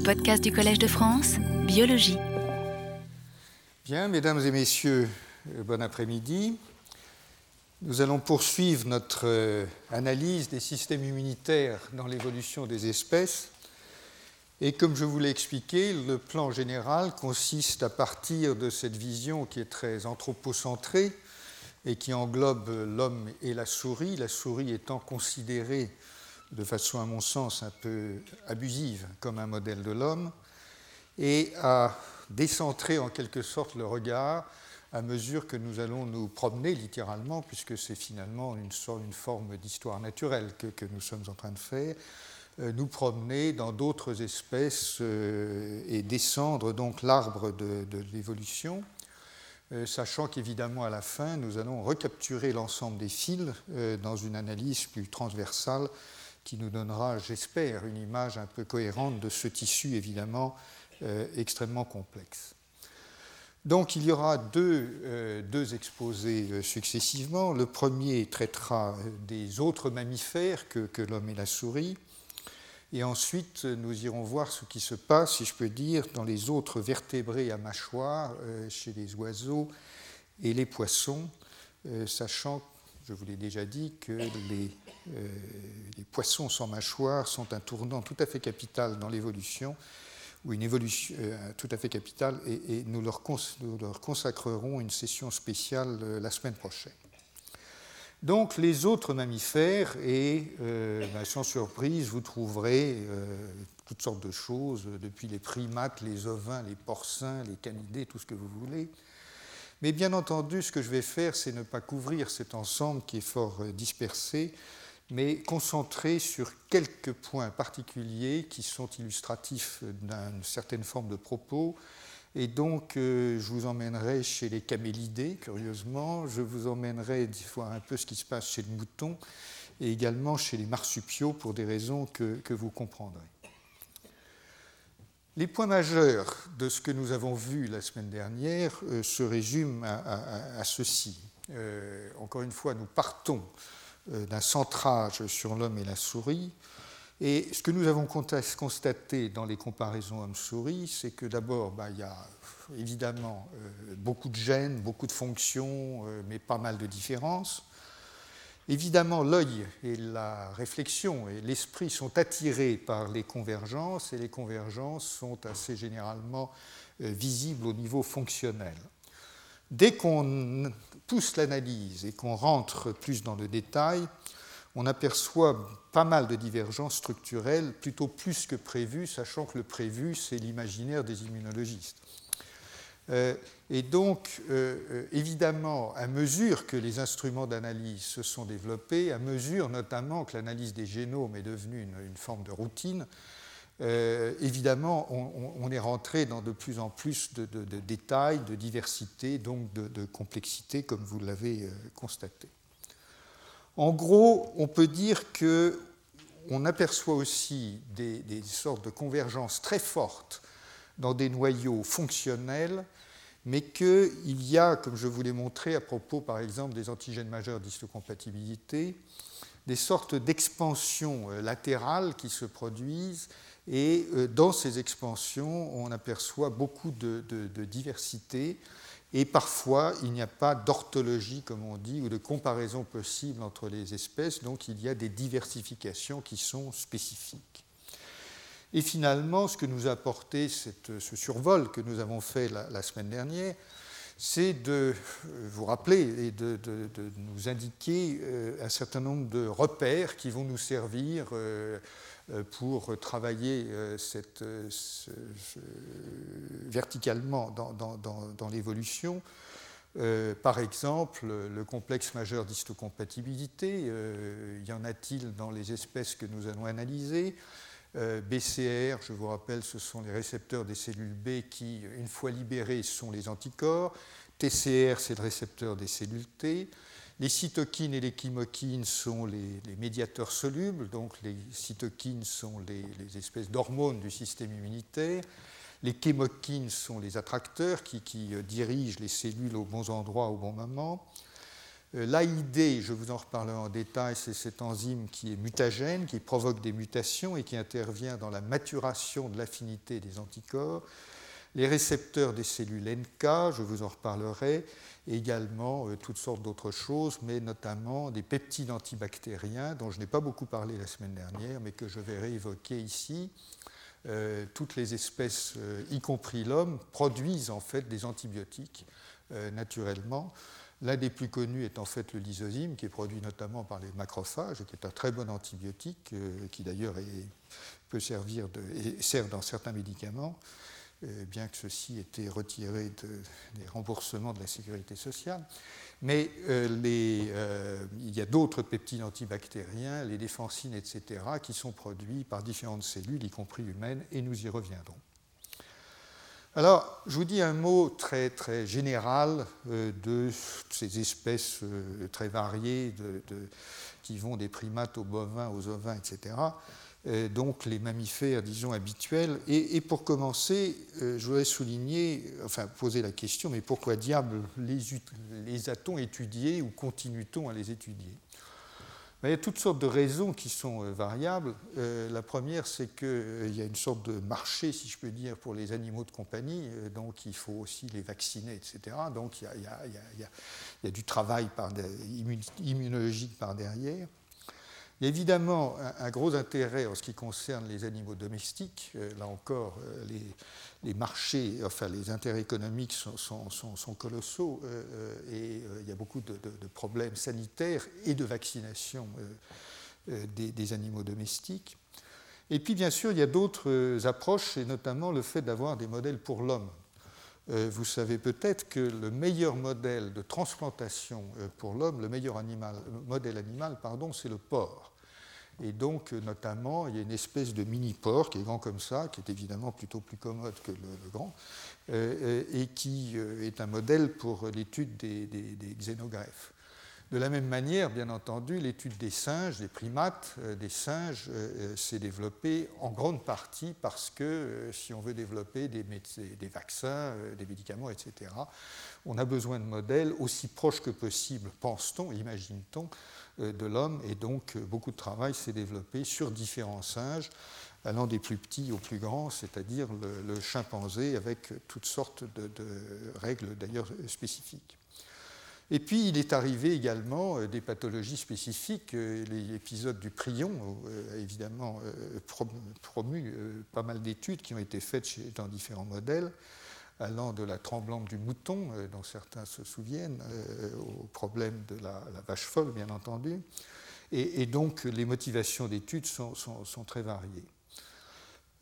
Les podcasts du Collège de France, Biologie. Bien, mesdames et messieurs, euh, bon après-midi. Nous allons poursuivre notre euh, analyse des systèmes immunitaires dans l'évolution des espèces. Et comme je vous l'ai expliqué, le plan général consiste à partir de cette vision qui est très anthropocentrée et qui englobe l'homme et la souris, la souris étant considérée de façon à mon sens un peu abusive comme un modèle de l'homme, et à décentrer en quelque sorte le regard à mesure que nous allons nous promener littéralement, puisque c'est finalement une, sorte, une forme d'histoire naturelle que, nous sommes en train de faire, euh, nous promener dans d'autres espèces euh, et descendre donc l'arbre de, l'évolution, euh, sachant qu'évidemment à la fin, nous allons recapturer l'ensemble des fils dans une analyse plus transversale qui nous donnera, j'espère, une image un peu cohérente de ce tissu évidemment euh, extrêmement complexe. Donc il y aura deux, euh, deux exposés euh, successivement. Le premier traitera des autres mammifères que, que l'homme et la souris. Et ensuite, nous irons voir ce qui se passe, si je peux dire, dans les autres vertébrés à mâchoire, chez les oiseaux et les poissons, sachant, je vous l'ai déjà dit, que les, les, poissons sans mâchoire sont un tournant tout à fait capital dans l'évolution, ou une évolution euh, tout à fait capitale, et, nous, leur consacrerons une session spéciale euh, la semaine prochaine. Donc les autres mammifères, et euh, sans surprise, vous trouverez euh, toutes sortes de choses, depuis les primates, les ovins, les porcins, les canidés, tout ce que vous voulez. Mais bien entendu, ce que je vais faire, c'est ne pas couvrir cet ensemble qui est fort euh, dispersé, mais concentrer sur quelques points particuliers qui sont illustratifs d'une certaine forme de propos, et donc, euh, je vous emmènerai chez les camélidés, curieusement. Je vous emmènerai voir un peu ce qui se passe chez le mouton et également chez les marsupiaux pour des raisons que, vous comprendrez. Les points majeurs de ce que nous avons vu la semaine dernière euh, se résument à, ceci. Euh, encore une fois, nous partons d'un centrage sur l'homme et la souris. Et ce que nous avons constaté dans les comparaisons homme-souris, c'est que d'abord, bah, il y a évidemment euh, beaucoup de gènes, beaucoup de fonctions, euh, mais pas mal de différences. Évidemment, l'œil et la réflexion et l'esprit sont attirés par les convergences, et les convergences sont assez généralement euh, visibles au niveau fonctionnel. Dès qu'on pousse l'analyse et qu'on rentre plus dans le détail, on aperçoit pas mal de divergences structurelles, plutôt plus que prévu, sachant que le prévu, c'est l'imaginaire des immunologistes. Euh, et donc, euh, évidemment, à mesure que les instruments d'analyse se sont développés, à mesure notamment que l'analyse des génomes est devenue une forme de routine, euh, évidemment, on, est rentré dans de plus en plus de, détails, de diversité, donc de, de complexité, comme vous l'avez euh, constaté. En gros, on peut dire que on aperçoit aussi des, des, sortes de convergences très fortes dans des noyaux fonctionnels, mais qu'il y a, comme je vous l'ai montré à propos par exemple des antigènes majeurs d'histocompatibilité, des sortes d'expansions euh, latérales qui se produisent, et euh, dans ces expansions, on aperçoit beaucoup de, diversité et parfois, il n'y a pas d'orthologie, comme on dit, ou de comparaison possible entre les espèces, donc il y a des diversifications qui sont spécifiques. Et finalement, ce que nous a apporté ce survol que nous avons fait la semaine dernière, c'est de vous rappeler et de, nous indiquer euh, un certain nombre de repères qui vont nous servir euh, pour travailler euh, verticalement dans, l'évolution. Euh, par exemple, le complexe majeur d'histocompatibilité, euh, y en a-t-il dans les espèces que nous allons analyser? Euh, BCR, je vous rappelle, ce sont les récepteurs des cellules B qui, une fois libérés, sont les anticorps. TCR, c'est le récepteur des cellules T. Les cytokines et les chymokines sont les, médiateurs solubles, donc les cytokines sont les, espèces d'hormones du système immunitaire. Les chymokines sont les attracteurs qui, qui, dirigent les cellules aux bons endroits au bon moment. L'AID, je vous en reparlerai en détail, c'est cet enzyme qui est mutagène, qui provoque des mutations et qui intervient dans la maturation de l'affinité des anticorps. Les récepteurs des cellules NK, je vous en reparlerai, et également toutes sortes d'autres choses, mais notamment des peptides antibactériens, dont je n'ai pas beaucoup parlé la semaine dernière, mais que je vais réévoquer ici. Euh, toutes les espèces, euh, y compris l'homme, produisent en fait des antibiotiques euh, naturellement. L'un des plus connus est en fait le lysozyme, qui est produit notamment par les macrophages, qui est un très bon antibiotique, qui d'ailleurs peut servir de, et sert dans certains médicaments, bien que ceci ait été retiré des remboursements de la sécurité sociale. Mais euh, euh, il y a d'autres peptides antibactériens, les défensines, etc., qui sont produits par différentes cellules, y compris humaines, et nous y reviendrons. Alors, je vous dis un mot très, très général euh, de ces espèces très variées qui vont des primates aux bovins, aux ovins, etc. Euh, donc les mammifères, disons, habituels. Et, pour commencer, euh, je voudrais souligner, enfin poser la question, mais pourquoi diable les, les a-t-on étudiés ou continue-t-on à les étudier? Il y a toutes sortes de raisons qui sont euh, variables. la première, c'est qu'il y a une sorte de marché, si je peux dire, pour les animaux de compagnie, donc il faut aussi les vacciner, etc. Donc il y a, du travail immunologique par derrière. Il y a évidemment un, gros intérêt en ce qui concerne les animaux domestiques. Euh, là encore, euh, les, marchés, enfin les intérêts économiques sont, colossaux euh, et il y a beaucoup de, problèmes sanitaires et de vaccination des, des, animaux domestiques. Et puis, bien sûr, il y a d'autres approches, et notamment le fait d'avoir des modèles pour l'homme. Vous savez peut-être que le meilleur modèle de transplantation pour l'homme, le meilleur animal, modèle animal, pardon, c'est le porc. Et donc, notamment, il y a une espèce de mini-porc qui est grand comme ça, qui est évidemment plutôt plus commode que le, grand, euh, et qui euh, est un modèle pour l'étude des, xénogreffes. De la même manière, bien entendu, l'étude des singes, des primates, euh, des singes s'est développée en grande partie parce que si on veut développer des, vaccins, des médicaments, etc., on a besoin de modèles aussi proches que possible, pense-t-on, imagine-t-on, euh, de l'homme, et donc euh, beaucoup de travail s'est développé sur différents singes, allant des plus petits aux plus grands, c'est-à-dire le, chimpanzé, avec toutes sortes de, règles d'ailleurs spécifiques. Et puis il est arrivé également euh, des pathologies spécifiques. L'épisode du prion a évidemment promu pas mal d'études qui ont été faites dans différents modèles allant de la tremblante du mouton, euh, dont certains se souviennent, euh, au problème de la, vache folle, bien entendu. Et, donc les motivations d'études sont, très variées.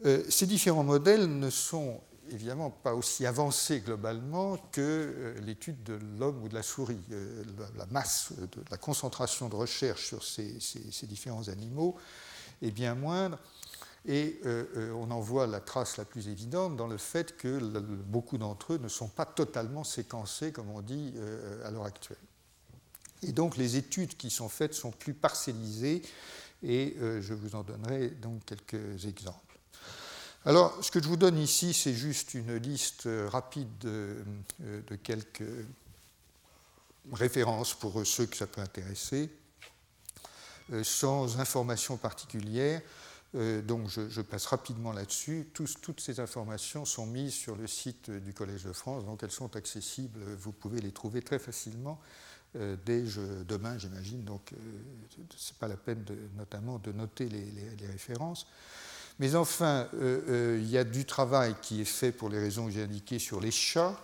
Euh, ces différents modèles ne sont évidemment pas aussi avancés globalement que l'étude de l'homme ou de la souris. La, masse, la concentration de recherche sur ces, différents animaux est bien moindre. Et euh, euh, on en voit la trace la plus évidente dans le fait que beaucoup d'entre eux ne sont pas totalement séquencés, comme on dit euh, à l'heure actuelle. Et donc les études qui sont faites sont plus parcellisées, et je vous en donnerai donc quelques exemples. Alors, ce que je vous donne ici, c'est juste une liste rapide de, de, quelques références pour ceux que ça peut intéresser, sans information particulière. Euh, donc je, passe rapidement là-dessus. toutes ces informations sont mises sur le site du Collège de France, donc elles sont accessibles. Vous pouvez les trouver très facilement euh, dès demain, j'imagine. Donc euh, ce n'est pas la peine notamment de noter les références. Mais enfin, il y a du travail qui est fait pour les raisons que j'ai indiquées sur les chats.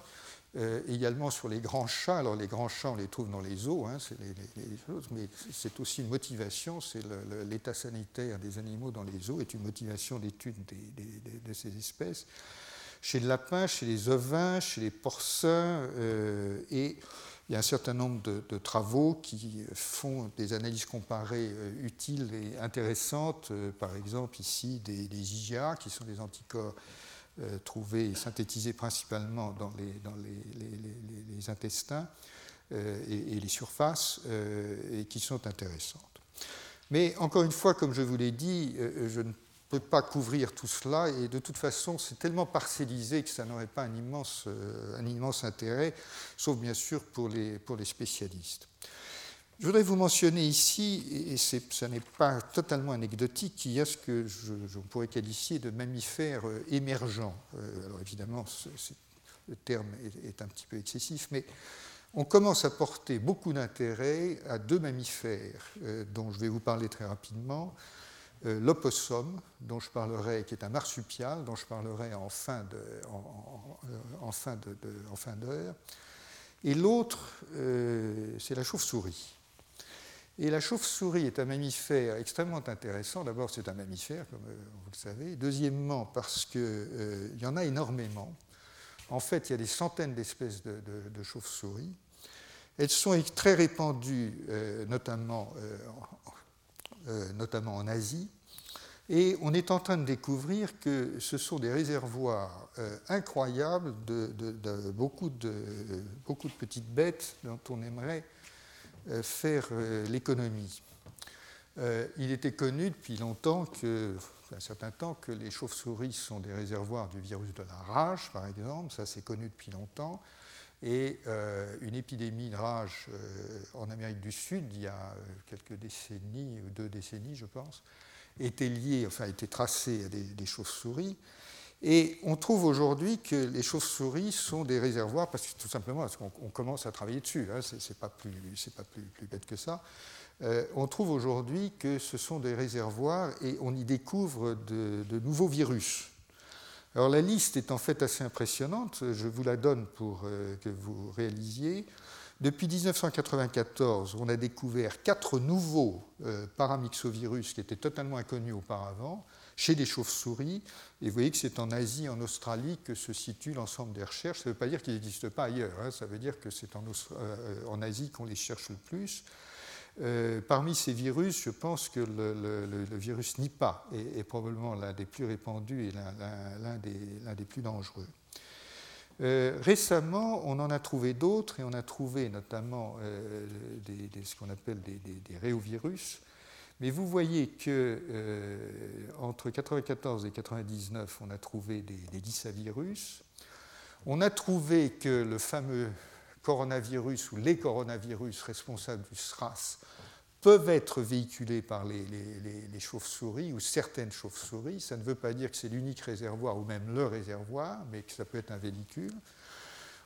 Euh, également sur les grands chats. Alors les grands chats, on les trouve dans les zoos, hein, mais c'est aussi une motivation, c'est l'état sanitaire des animaux dans les zoos est une motivation d'étude de ces espèces. Chez le lapin, chez les ovins, chez les porcins, euh, et il y a un certain nombre de, travaux qui font des analyses comparées euh, utiles et intéressantes, par exemple ici des, IgA, qui sont des anticorps euh, trouvés et synthétisés principalement dans les, intestins euh, et, les surfaces, euh, et qui sont intéressantes. Mais encore une fois, comme je vous l'ai dit, je ne peux pas couvrir tout cela, et de toute façon, c'est tellement parcellisé que ça n'aurait pas un immense, un immense intérêt, sauf bien sûr pour les, pour les spécialistes. Je voudrais vous mentionner ici, et ce n'est pas totalement anecdotique, qu'il y a ce que je, pourrais qualifier de mammifères euh, émergents. Euh, alors évidemment, le terme est, un petit peu excessif, mais on commence à porter beaucoup d'intérêt à deux mammifères euh, dont je vais vous parler très rapidement. L'opossum, dont je parlerai, qui est un marsupial, dont je parlerai en fin d'heure. Et l'autre, c'est la chauve-souris. Et la chauve-souris est un mammifère extrêmement intéressant. D'abord, c'est un mammifère, comme euh, vous le savez. Deuxièmement, parce qu'il euh, y en a énormément. En fait, il y a des centaines d'espèces de, chauves-souris. Elles sont très répandues, euh, notamment, notamment en Asie. Et on est en train de découvrir que ce sont des réservoirs incroyables de, beaucoup, de, petites bêtes dont on aimerait euh, faire euh, l'économie. Euh, il était connu depuis longtemps que, un certain temps, que les chauves-souris sont des réservoirs du virus de la rage, par exemple. Ça, c'est connu depuis longtemps. Et une épidémie de rage en Amérique du Sud, il y a quelques décennies, ou deux décennies, je pense, était liée, enfin, était tracée à des chauves-souris. Et on trouve aujourd'hui que les chauves-souris sont des réservoirs, parce que tout simplement parce qu'on commence à travailler dessus, hein, ce n'est pas, plus, pas plus, bête que ça. Euh, on trouve aujourd'hui que ce sont des réservoirs et on y découvre de, nouveaux virus. Alors la liste est en fait assez impressionnante, je vous la donne pour euh, que vous réalisiez. Depuis 1994, on a découvert quatre nouveaux euh, paramyxovirus qui étaient totalement inconnus auparavant chez des chauves-souris. Et vous voyez que c'est en Asie, en Australie, que se situe l'ensemble des recherches. Ça ne veut pas dire qu'ils n'existent pas ailleurs, hein. ça veut dire que c'est euh, en, Asie qu'on les cherche le plus. Euh, parmi ces virus, je pense que le, virus Nipah est, probablement l'un des plus répandus et l'un des, plus dangereux. Euh, récemment, on en a trouvé d'autres et on a trouvé notamment des, ce qu'on appelle des, réovirus mais vous voyez que euh, entre 1994 et 1999, on a trouvé des, dissavirus. On a trouvé que le fameux coronavirus ou les coronavirus responsables du SRAS peuvent être véhiculés par les, chauves-souris ou certaines chauves-souris. Ça ne veut pas dire que c'est l'unique réservoir ou même le réservoir, mais que ça peut être un véhicule.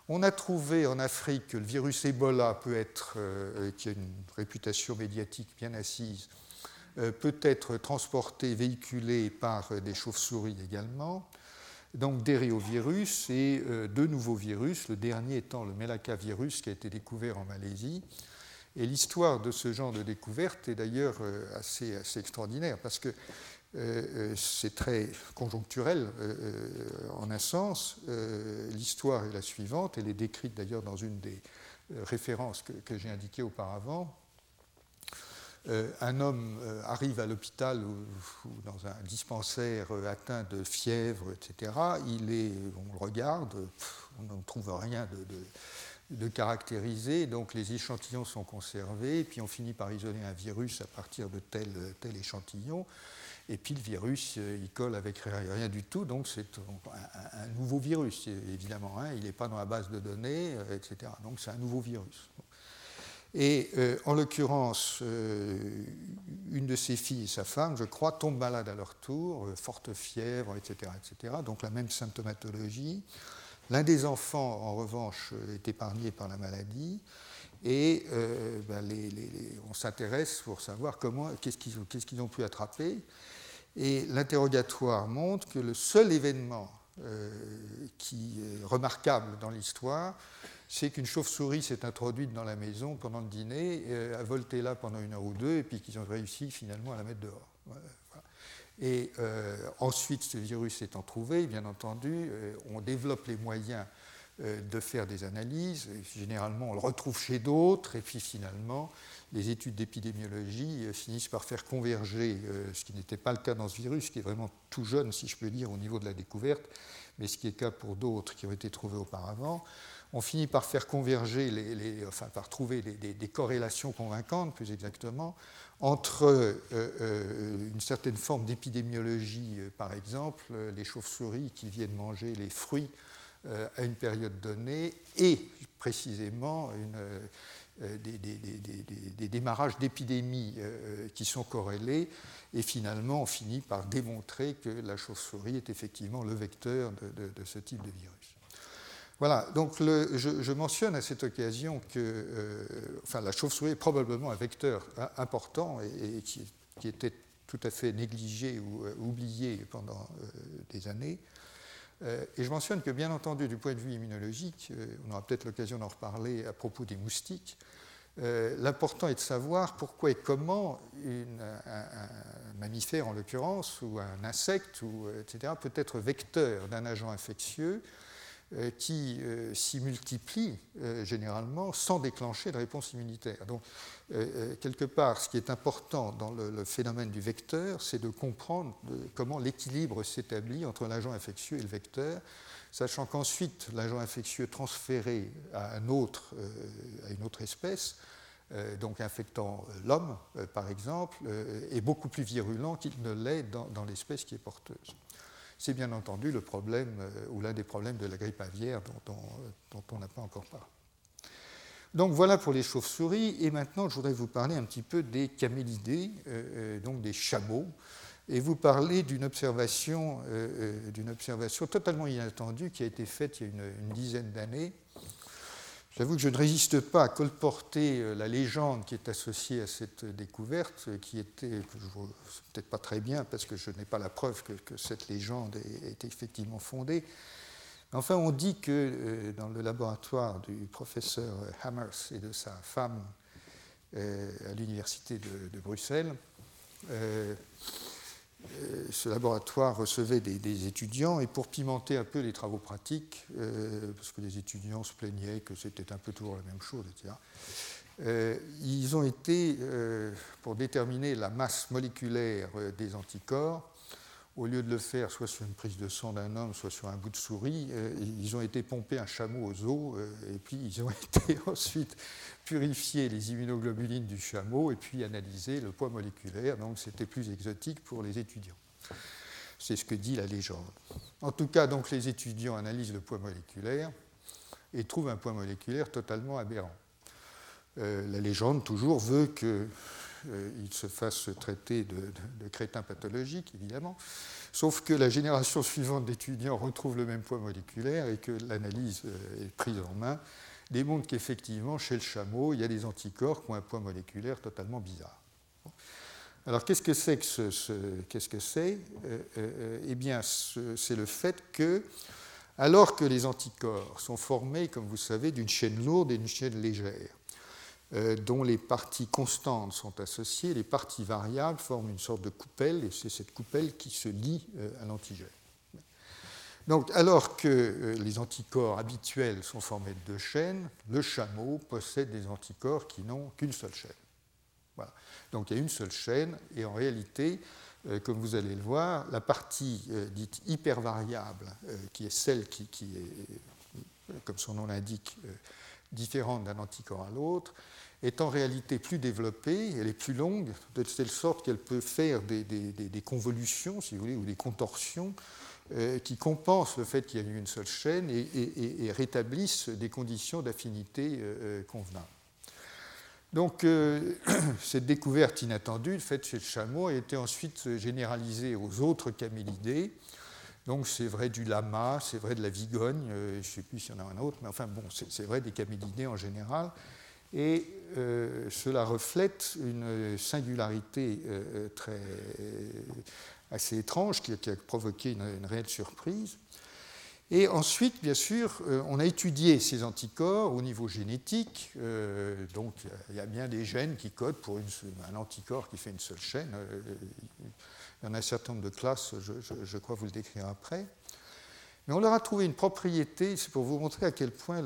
On a trouvé en Afrique que le virus Ebola peut être, euh, qui a une réputation médiatique bien assise, euh, peut être transporté, véhiculé par des chauves-souris également. Donc des réovirus et euh, deux nouveaux virus, le dernier étant le Melaka-virus qui a été découvert en Malaisie. Et l'histoire de ce genre de découverte est d'ailleurs euh, assez, assez, extraordinaire parce que c'est très conjoncturel en un sens. L'histoire est la suivante, elle est décrite d'ailleurs dans une des références que j'ai indiquées auparavant. Euh, un homme euh, arrive à l'hôpital ou, dans un dispensaire euh, atteint de fièvre, etc. Il est, on le regarde, on ne trouve rien de, caractérisé, donc les échantillons sont conservés, puis on finit par isoler un virus à partir de tel, tel échantillon. Et puis le virus, il colle avec rien du tout, donc c'est un, nouveau virus, évidemment. Hein. il n'est pas dans la base de données, etc. Donc c'est un nouveau virus. Et euh, en l'occurrence, euh, une de ses filles et sa femme, je crois, tombent malades à leur tour, euh, forte fièvre, etc., etc. Donc la même symptomatologie. L'un des enfants, en revanche, est épargné par la maladie. Et ben, on s'intéresse pour savoir comment, qu'est-ce qu'ils, ont pu attraper. Et l'interrogatoire montre que le seul événement qui est remarquable dans l'histoire, c'est qu'une chauve-souris s'est introduite dans la maison pendant le dîner, a volté là pendant une heure ou deux, et puis qu'ils ont réussi finalement à la mettre dehors. Et euh, ensuite, ce virus étant trouvé, bien entendu, euh, on développe les moyens euh, de faire des analyses. généralement, on le retrouve chez d'autres, et puis finalement, les études d'épidémiologie finissent par faire converger, ce qui n'était pas le cas dans ce virus, qui est vraiment tout jeune, si je peux dire, au niveau de la découverte, mais ce qui est le cas pour d'autres qui ont été trouvés auparavant on finit par faire converger, les, enfin par trouver des, corrélations convaincantes, plus exactement, entre euh, euh, une certaine forme d'épidémiologie, euh, par exemple, les chauves-souris qui viennent manger les fruits à une période donnée, et précisément des, démarrages d'épidémies qui sont corrélés, et finalement on finit par démontrer que la chauve-souris est effectivement le vecteur de, ce type de virus. Voilà, donc je, mentionne à cette occasion que enfin, la chauve-souris est probablement un vecteur important et, qui, était tout à fait négligé ou oublié pendant des années. Euh, et je mentionne que, bien entendu, du point de vue immunologique, euh, on aura peut-être l'occasion d'en reparler à propos des moustiques, euh, l'important est de savoir pourquoi et comment un, mammifère, en l'occurrence, ou un insecte, ou, etc., peut être vecteur d'un agent infectieux euh, qui euh, s'y multiplient euh, généralement sans déclencher de réponse immunitaire. Donc, quelque part, ce qui est important dans le, phénomène du vecteur, c'est de comprendre comment l'équilibre s'établit entre l'agent infectieux et le vecteur, sachant qu'ensuite, l'agent infectieux transféré à, un autre, à une autre espèce, donc infectant l'homme, par exemple, est beaucoup plus virulent qu'il ne l'est dans l'espèce qui est porteuse c'est bien entendu le problème euh, ou l'un des problèmes de la grippe aviaire dont, on n'a pas encore parlé. Donc voilà pour les chauves-souris, et maintenant je voudrais vous parler un petit peu des camélidés, euh, euh, donc des chameaux, et vous parler d'une observation, d'une observation totalement inattendue qui a été faite il y a une dizaine d'années J'avoue que je ne résiste pas à colporter euh, la légende qui est associée à cette découverte, euh, qui était, peut-être pas très bien parce que je n'ai pas la preuve que, cette légende est, effectivement fondée. Enfin, on dit que euh, dans le laboratoire du professeur Hammers et de sa femme à l'université de, Bruxelles, ce laboratoire recevait des, étudiants et pour pimenter un peu les travaux pratiques, euh, parce que les étudiants se plaignaient que c'était un peu toujours la même chose, etc., euh, ils ont été, pour déterminer la masse moléculaire des anticorps, au lieu de le faire soit sur une prise de sang d'un homme, soit sur un bout de souris, ils ont été pompés un chameau aux os, et puis ils ont été ensuite purifier les immunoglobulines du chameau et puis analyser le poids moléculaire. Donc c'était plus exotique pour les étudiants. C'est ce que dit la légende. En tout cas, donc les étudiants analysent le poids moléculaire et trouvent un poids moléculaire totalement aberrant. Euh, la légende toujours veut qu'ils euh, se fassent traiter de, de, crétins pathologiques, évidemment, sauf que la génération suivante d'étudiants retrouve le même poids moléculaire et que l'analyse euh, est prise en main démontre qu'effectivement, chez le chameau, il y a des anticorps qui ont un poids moléculaire totalement bizarre. Alors, qu'est-ce que c'est que ce, que c'est euh, euh, Eh bien, c'est le fait que, alors que les anticorps sont formés, comme vous savez, d'une chaîne lourde et d'une chaîne légère, euh, dont les parties constantes sont associées, les parties variables forment une sorte de coupelle, et c'est cette coupelle qui se lie à l'antigène. Donc, alors que euh, les anticorps habituels sont formés de deux chaînes, le chameau possède des anticorps qui n'ont qu'une seule chaîne. Voilà. Donc il y a une seule chaîne, et en réalité, euh, comme vous allez le voir, la partie euh, dite hypervariable, qui est celle qui, est, comme son nom l'indique, différente d'un anticorps à l'autre, est en réalité plus développée, elle est plus longue, de telle sorte qu'elle peut faire des, convolutions, si vous voulez, ou des contorsions euh, qui compensent le fait qu'il y a une seule chaîne et, rétablissent des conditions d'affinité euh, euh, convenables. Donc, cette découverte inattendue, faite chez le chameau, a été ensuite généralisée aux autres camélidés. Donc, c'est vrai du lama, c'est vrai de la vigogne, je ne sais plus s'il y en a un autre, mais enfin, bon, c'est vrai des camélidés en général. Et cela reflète une singularité très assez étrange qui, a provoqué une, réelle surprise. Et ensuite, bien sûr, euh, on a étudié ces anticorps au niveau génétique. Euh, donc, il y a bien des gènes qui codent pour un anticorps qui fait une seule chaîne. Euh, il y en a un certain nombre de classes, je, crois vous le décrire après. Mais on leur a trouvé une propriété, c'est pour vous montrer à quel point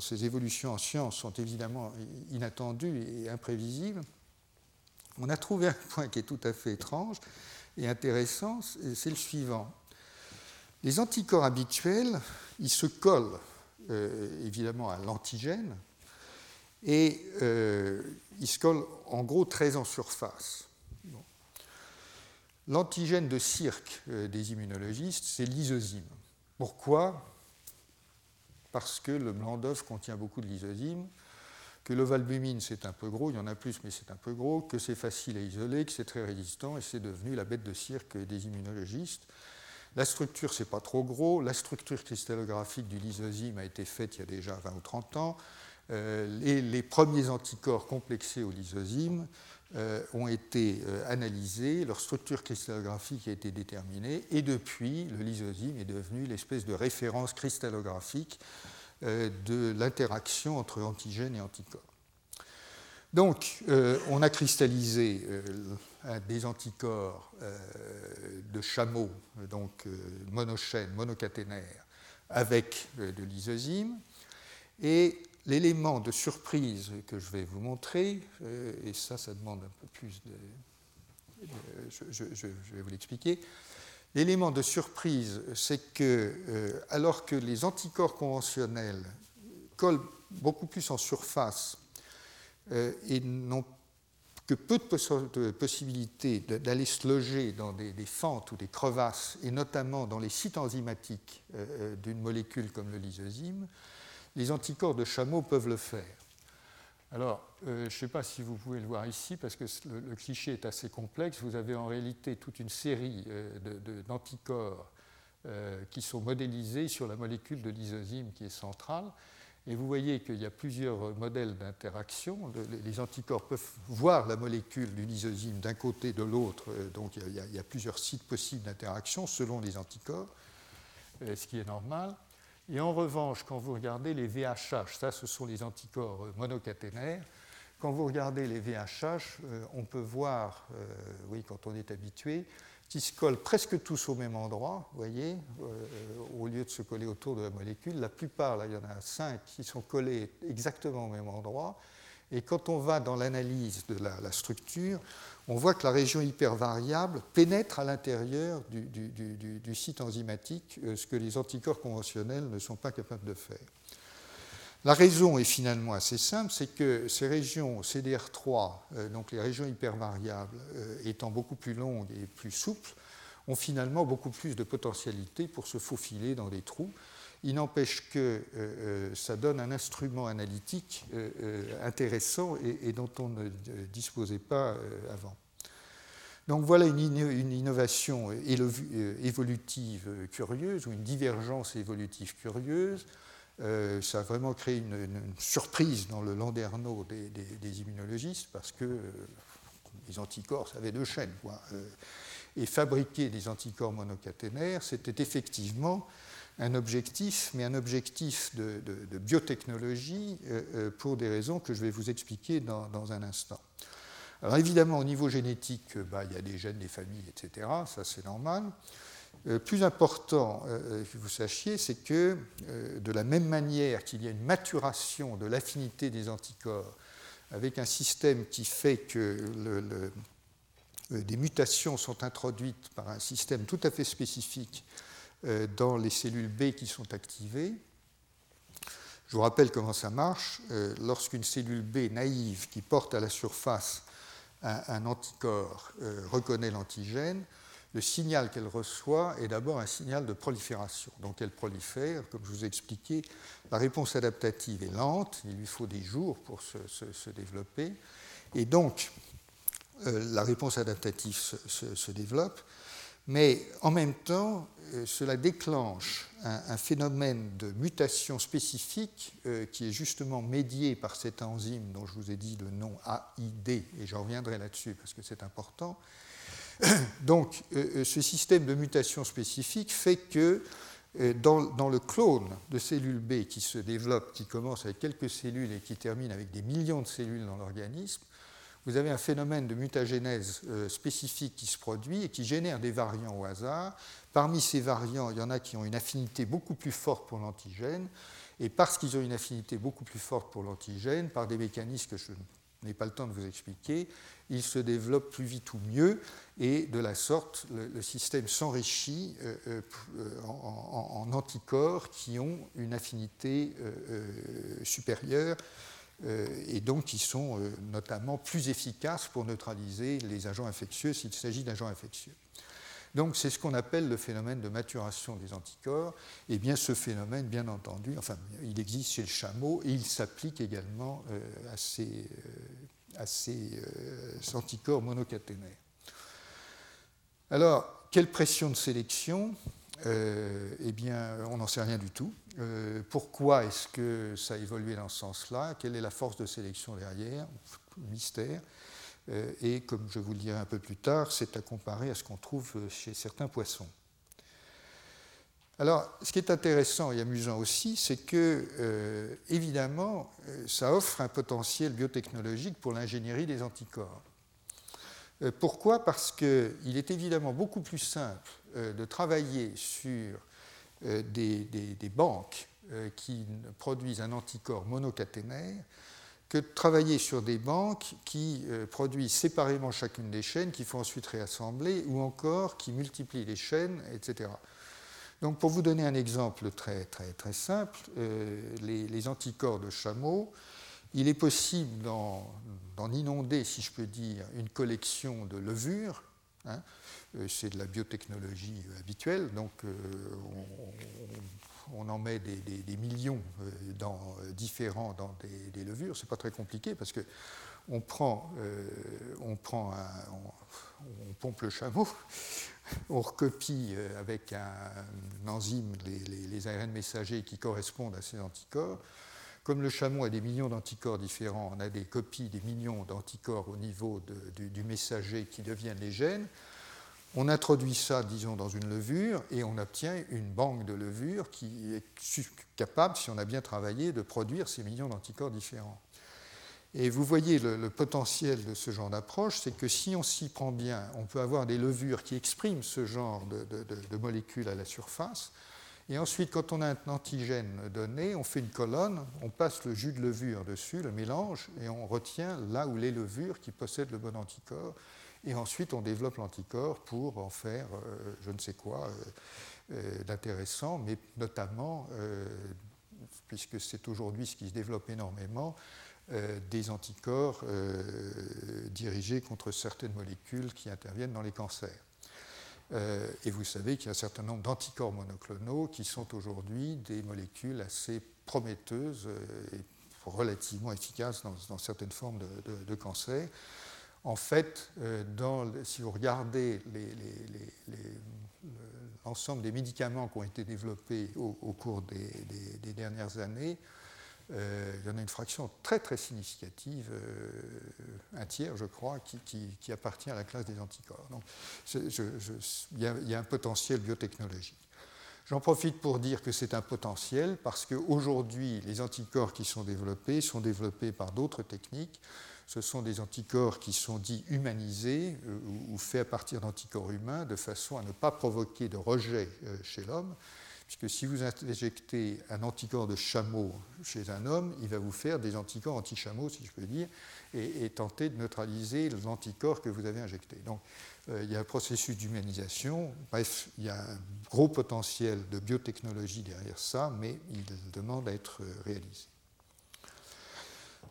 ces évolutions en sciences sont évidemment inattendues et imprévisibles on a trouvé un point qui est tout à fait étrange et intéressant, c'est le suivant. Les anticorps habituels, ils se collent euh, évidemment à l'antigène et euh, ils se collent en gros très en surface. L'antigène de cirque euh, des immunologistes, c'est l'isozyme. Pourquoi? Parce que le blanc d'œuf contient beaucoup de l'isozyme que l'ovalbumine c'est un peu gros, il y en a plus mais c'est un peu gros, que c'est facile à isoler, que c'est très résistant et c'est devenu la bête de cirque des immunologistes. La structure, c'est pas trop gros. La structure cristallographique du lysozyme a été faite il y a déjà 20 ou 30 ans. Euh, les premiers anticorps complexés au lysozyme euh, ont été euh, analysés, leur structure cristallographique a été déterminée, et depuis, le lysozyme est devenu l'espèce de référence cristallographique euh, de l'interaction entre antigènes et anticorps. Donc, on a cristallisé des anticorps de chameau, donc monochènes, monocaténaires, avec de l'isosyme. Et l'élément de surprise que je vais vous montrer, et ça, ça demande un peu plus de. je, vais vous l'expliquer. L'élément de surprise, c'est que, euh, alors que les anticorps conventionnels collent beaucoup plus en surface euh, et n'ont que peu de, possibilités d'aller se loger dans des, fentes ou des crevasses, et notamment dans les sites enzymatiques euh, d'une molécule comme le lysozyme, les anticorps de chameau peuvent le faire. Alors, euh, je ne sais pas si vous pouvez le voir ici, parce que le, cliché est assez complexe. Vous avez en réalité toute une série euh, d'anticorps euh, qui sont modélisés sur la molécule de lysozyme qui est centrale. Et vous voyez qu'il y a plusieurs modèles d'interaction. Les anticorps peuvent voir la molécule du lysozyme d'un côté, de l'autre. Donc il y, a, il y, a, plusieurs sites possibles d'interaction selon les anticorps, ce qui est normal. Et en revanche, quand vous regardez les VHH, ça ce sont les anticorps monocaténaires, quand vous regardez les VHH, euh, on peut voir, euh, oui, quand on est habitué, qu'ils se collent presque tous au même endroit, vous voyez, euh, au lieu de se coller autour de la molécule. La plupart, là, il y en a cinq qui sont collés exactement au même endroit. Et quand on va dans l'analyse de la, structure, on voit que la région hypervariable pénètre à l'intérieur du, site enzymatique, euh, ce que les anticorps conventionnels ne sont pas capables de faire. La raison est finalement assez simple, c'est que ces régions CDR3, euh, donc les régions hypervariables, euh, étant beaucoup plus longues et plus souples, ont finalement beaucoup plus de potentialité pour se faufiler dans des trous il n'empêche que euh, ça donne un instrument analytique intéressant et, dont on ne disposait pas avant. Donc voilà une, innovation évolutive curieuse ou une divergence évolutive curieuse. Ça a vraiment créé une, surprise dans le landerneau des, immunologistes parce que les anticorps, ça avait deux chaînes. et fabriquer des anticorps monocaténaires, c'était effectivement un objectif, mais un objectif de, biotechnologie euh, euh, pour des raisons que je vais vous expliquer dans, un instant. Alors évidemment, au niveau génétique, euh, bah, il y a des gènes des familles, etc. Ça, c'est normal. Plus important que vous sachiez, c'est que de la même manière qu'il y a une maturation de l'affinité des anticorps avec un système qui fait que des mutations sont introduites par un système tout à fait spécifique euh, dans les cellules B qui sont activées. Je vous rappelle comment ça marche. Euh, lorsqu'une cellule B naïve qui porte à la surface un, anticorps euh, reconnaît l'antigène, le signal qu'elle reçoit est d'abord un signal de prolifération. Donc elle prolifère, comme je vous ai expliqué, la réponse adaptative est lente, il lui faut des jours pour se, développer, et donc la réponse adaptative se développe, mais en même temps, euh, cela déclenche un, phénomène de mutation spécifique euh, qui est justement médié par cet enzyme dont je vous ai dit le nom AID, et j'en reviendrai là-dessus parce que c'est important. Donc, euh, ce système de mutation spécifique fait que dans, dans, le clone de cellules B qui se développe, qui commence avec quelques cellules et qui termine avec des millions de cellules dans l'organisme, vous avez un phénomène de mutagénèse euh, spécifique qui se produit et qui génère des variants au hasard. Parmi ces variants, il y en a qui ont une affinité beaucoup plus forte pour l'antigène. Et parce qu'ils ont une affinité beaucoup plus forte pour l'antigène, par des mécanismes que je n'ai pas le temps de vous expliquer, ils se développent plus vite ou mieux. Et de la sorte, le, système s'enrichit euh, euh, en, anticorps qui ont une affinité supérieure euh, et donc qui sont euh, notamment plus efficaces pour neutraliser les agents infectieux s'il s'agit d'agents infectieux. Donc c'est ce qu'on appelle le phénomène de maturation des anticorps. Et bien ce phénomène, bien entendu, enfin il existe chez le chameau et il s'applique également euh, à ces, euh, euh, anticorps monocaténaires. Alors, quelle pression de sélection? Eh bien, on n'en sait rien du tout. pourquoi est-ce que ça a évolué dans ce sens-là? Quelle est la force de sélection derrière? Mystère. Euh, et comme je vous le dirai un peu plus tard, c'est à comparer à ce qu'on trouve chez certains poissons. Alors, ce qui est intéressant et amusant aussi, c'est que, euh, évidemment, euh, ça offre un potentiel biotechnologique pour l'ingénierie des anticorps. pourquoi? Parce qu'il est évidemment beaucoup plus simple de travailler sur des, banques qui produisent un anticorps monocaténaire que de travailler sur des banques qui euh, produisent séparément chacune des chaînes, qui font ensuite réassembler, ou encore qui multiplient les chaînes, etc. Donc pour vous donner un exemple très, très, très simple, euh, les, anticorps de chameau, il est possible d'en inonder, si je peux dire, une collection de levures. Hein. Euh, c'est de la biotechnologie habituelle, donc on, on en met des, millions euh, dans, euh, différents dans des, levures. Ce n'est pas très compliqué parce que on prend, euh, on, prend on, pompe le chameau, on recopie avec un, enzyme les, ARN messagers qui correspondent à ces anticorps. Comme le chameau a des millions d'anticorps différents, on a des copies des millions d'anticorps au niveau du, messager qui deviennent les gènes. On introduit ça, disons, dans une levure et on obtient une banque de levures qui est capable, si on a bien travaillé, de produire ces millions d'anticorps différents. Et vous voyez le, potentiel de ce genre d'approche, c'est que si on s'y prend bien, on peut avoir des levures qui expriment ce genre de, molécules à la surface. Et ensuite, quand on a un antigène donné, on fait une colonne, on passe le jus de levure dessus, le mélange, et on retient là où les levures qui possèdent le bon anticorps. Et ensuite, on développe l'anticorps pour en faire euh, je ne sais quoi euh, euh, d'intéressant, mais notamment, puisque c'est aujourd'hui ce qui se développe énormément, des anticorps dirigés contre certaines molécules qui interviennent dans les cancers. et vous savez qu'il y a un certain nombre d'anticorps monoclonaux qui sont aujourd'hui des molécules assez prometteuses et relativement efficaces dans, certaines formes de, de cancer en fait, euh, si vous regardez l'ensemble des médicaments qui ont été développés au, cours des, dernières années, euh, il y en a une fraction très très significative, euh, un tiers je crois, qui, appartient à la classe des anticorps. Donc il, y a, un potentiel biotechnologique. J'en profite pour dire que c'est un potentiel parce qu'aujourd'hui les anticorps qui sont développés sont développés par d'autres techniques ce sont des anticorps qui sont dits humanisés euh, ou faits à partir d'anticorps humains de façon à ne pas provoquer de rejet euh, chez l'homme, puisque si vous injectez un anticorps de chameau chez un homme, il va vous faire des anticorps anti-chameau, si je peux dire, et, tenter de neutraliser l'anticorps que vous avez injecté. Donc euh, il y a un processus d'humanisation, bref, il y a un gros potentiel de biotechnologie derrière ça, mais il demande à être réalisé.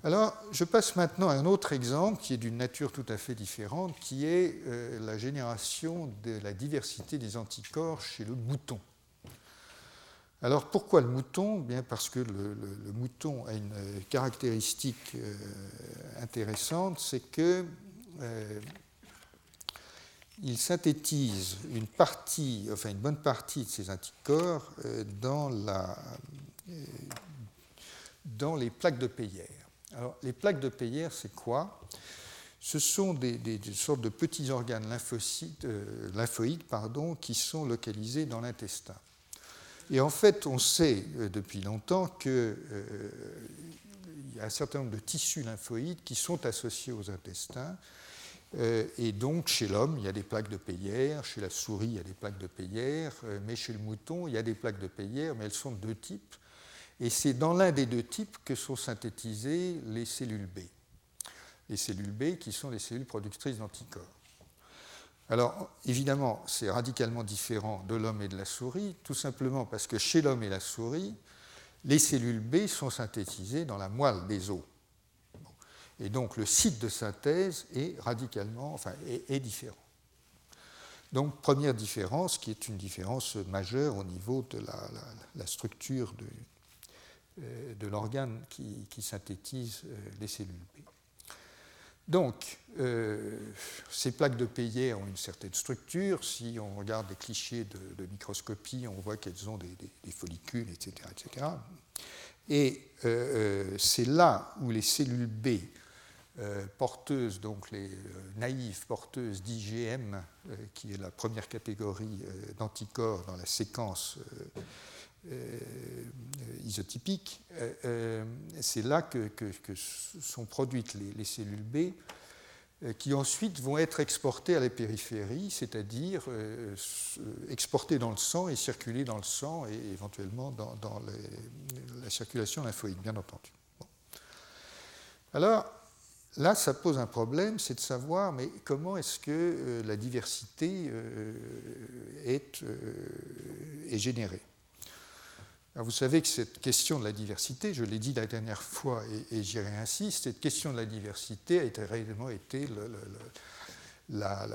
Alors, je passe maintenant à un autre exemple qui est d'une nature tout à fait différente, qui est euh, la génération de la diversité des anticorps chez le mouton. Alors, pourquoi le mouton? Bien parce que le, mouton a une caractéristique euh, intéressante, c'est que euh, il synthétise une partie, enfin une bonne partie de ces anticorps dans les plaques de Peyer. Alors, les plaques de Peyer, c'est quoi? Ce sont des, sortes de petits organes euh, lymphoïdes pardon, qui sont localisés dans l'intestin. Et en fait, on sait euh, depuis longtemps qu'il euh, y a un certain nombre de tissus lymphoïdes qui sont associés aux intestins. et donc, chez l'homme, il y a des plaques de Peyer, chez la souris, il y a des plaques de Peyer, mais chez le mouton, il y a des plaques de Peyer, mais elles sont de deux types. Et c'est dans l'un des deux types que sont synthétisées les cellules B. Les cellules B qui sont les cellules productrices d'anticorps. Alors, évidemment, c'est radicalement différent de l'homme et de la souris, tout simplement parce que chez l'homme et la souris, les cellules B sont synthétisées dans la moelle des os. Et donc, le site de synthèse est radicalement, enfin, est différent. Donc, première différence, qui est une différence majeure au niveau de la, structure de, euh, l'organe qui, synthétise euh, les cellules B. Donc, euh, ces plaques de Peyer ont une certaine structure. Si on regarde des clichés de, microscopie, on voit qu'elles ont des, follicules, etc. etc. Et c'est là où les cellules B porteuses, donc les naïves porteuses d'IgM, qui est la première catégorie d'anticorps dans la séquence isotypique, c'est là que, sont produites les, cellules B, qui ensuite vont être exportées à la périphérie, c'est-à-dire exportées dans le sang et circuler dans le sang et éventuellement dans, la circulation lymphoïde, bien entendu. Alors, Là, ça pose un problème, c'est de savoir mais comment est-ce que euh, la diversité euh, euh, est, générée? Vous savez que cette question de la diversité, je l'ai dit la dernière fois et, j'y réinsiste, cette question de la diversité a réellement été la,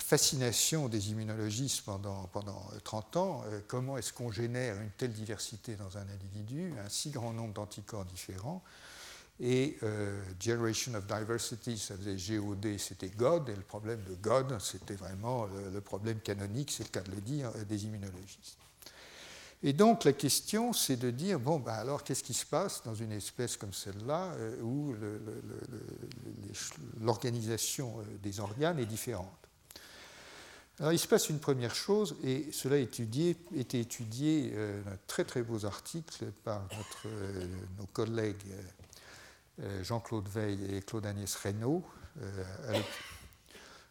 fascination des immunologistes pendant, pendant 30 ans. comment est-ce qu'on génère une telle diversité dans un individu, un si grand nombre d'anticorps différents? Et euh, Generation of Diversity, ça faisait GOD, c'était God, et le problème de God, c'était vraiment le, problème canonique, c'est le cas de le dire, euh, des immunologistes. Et donc la question, c'est de dire, bon, ben alors qu'est-ce qui se passe dans une espèce comme celle-là, euh, où l'organisation des organes est différente? Alors il se passe une première chose, et cela a été étudié dans un très très beaux articles par notre, nos collègues euh, Jean-Claude Veil et Claude-Agnès Reynaud euh,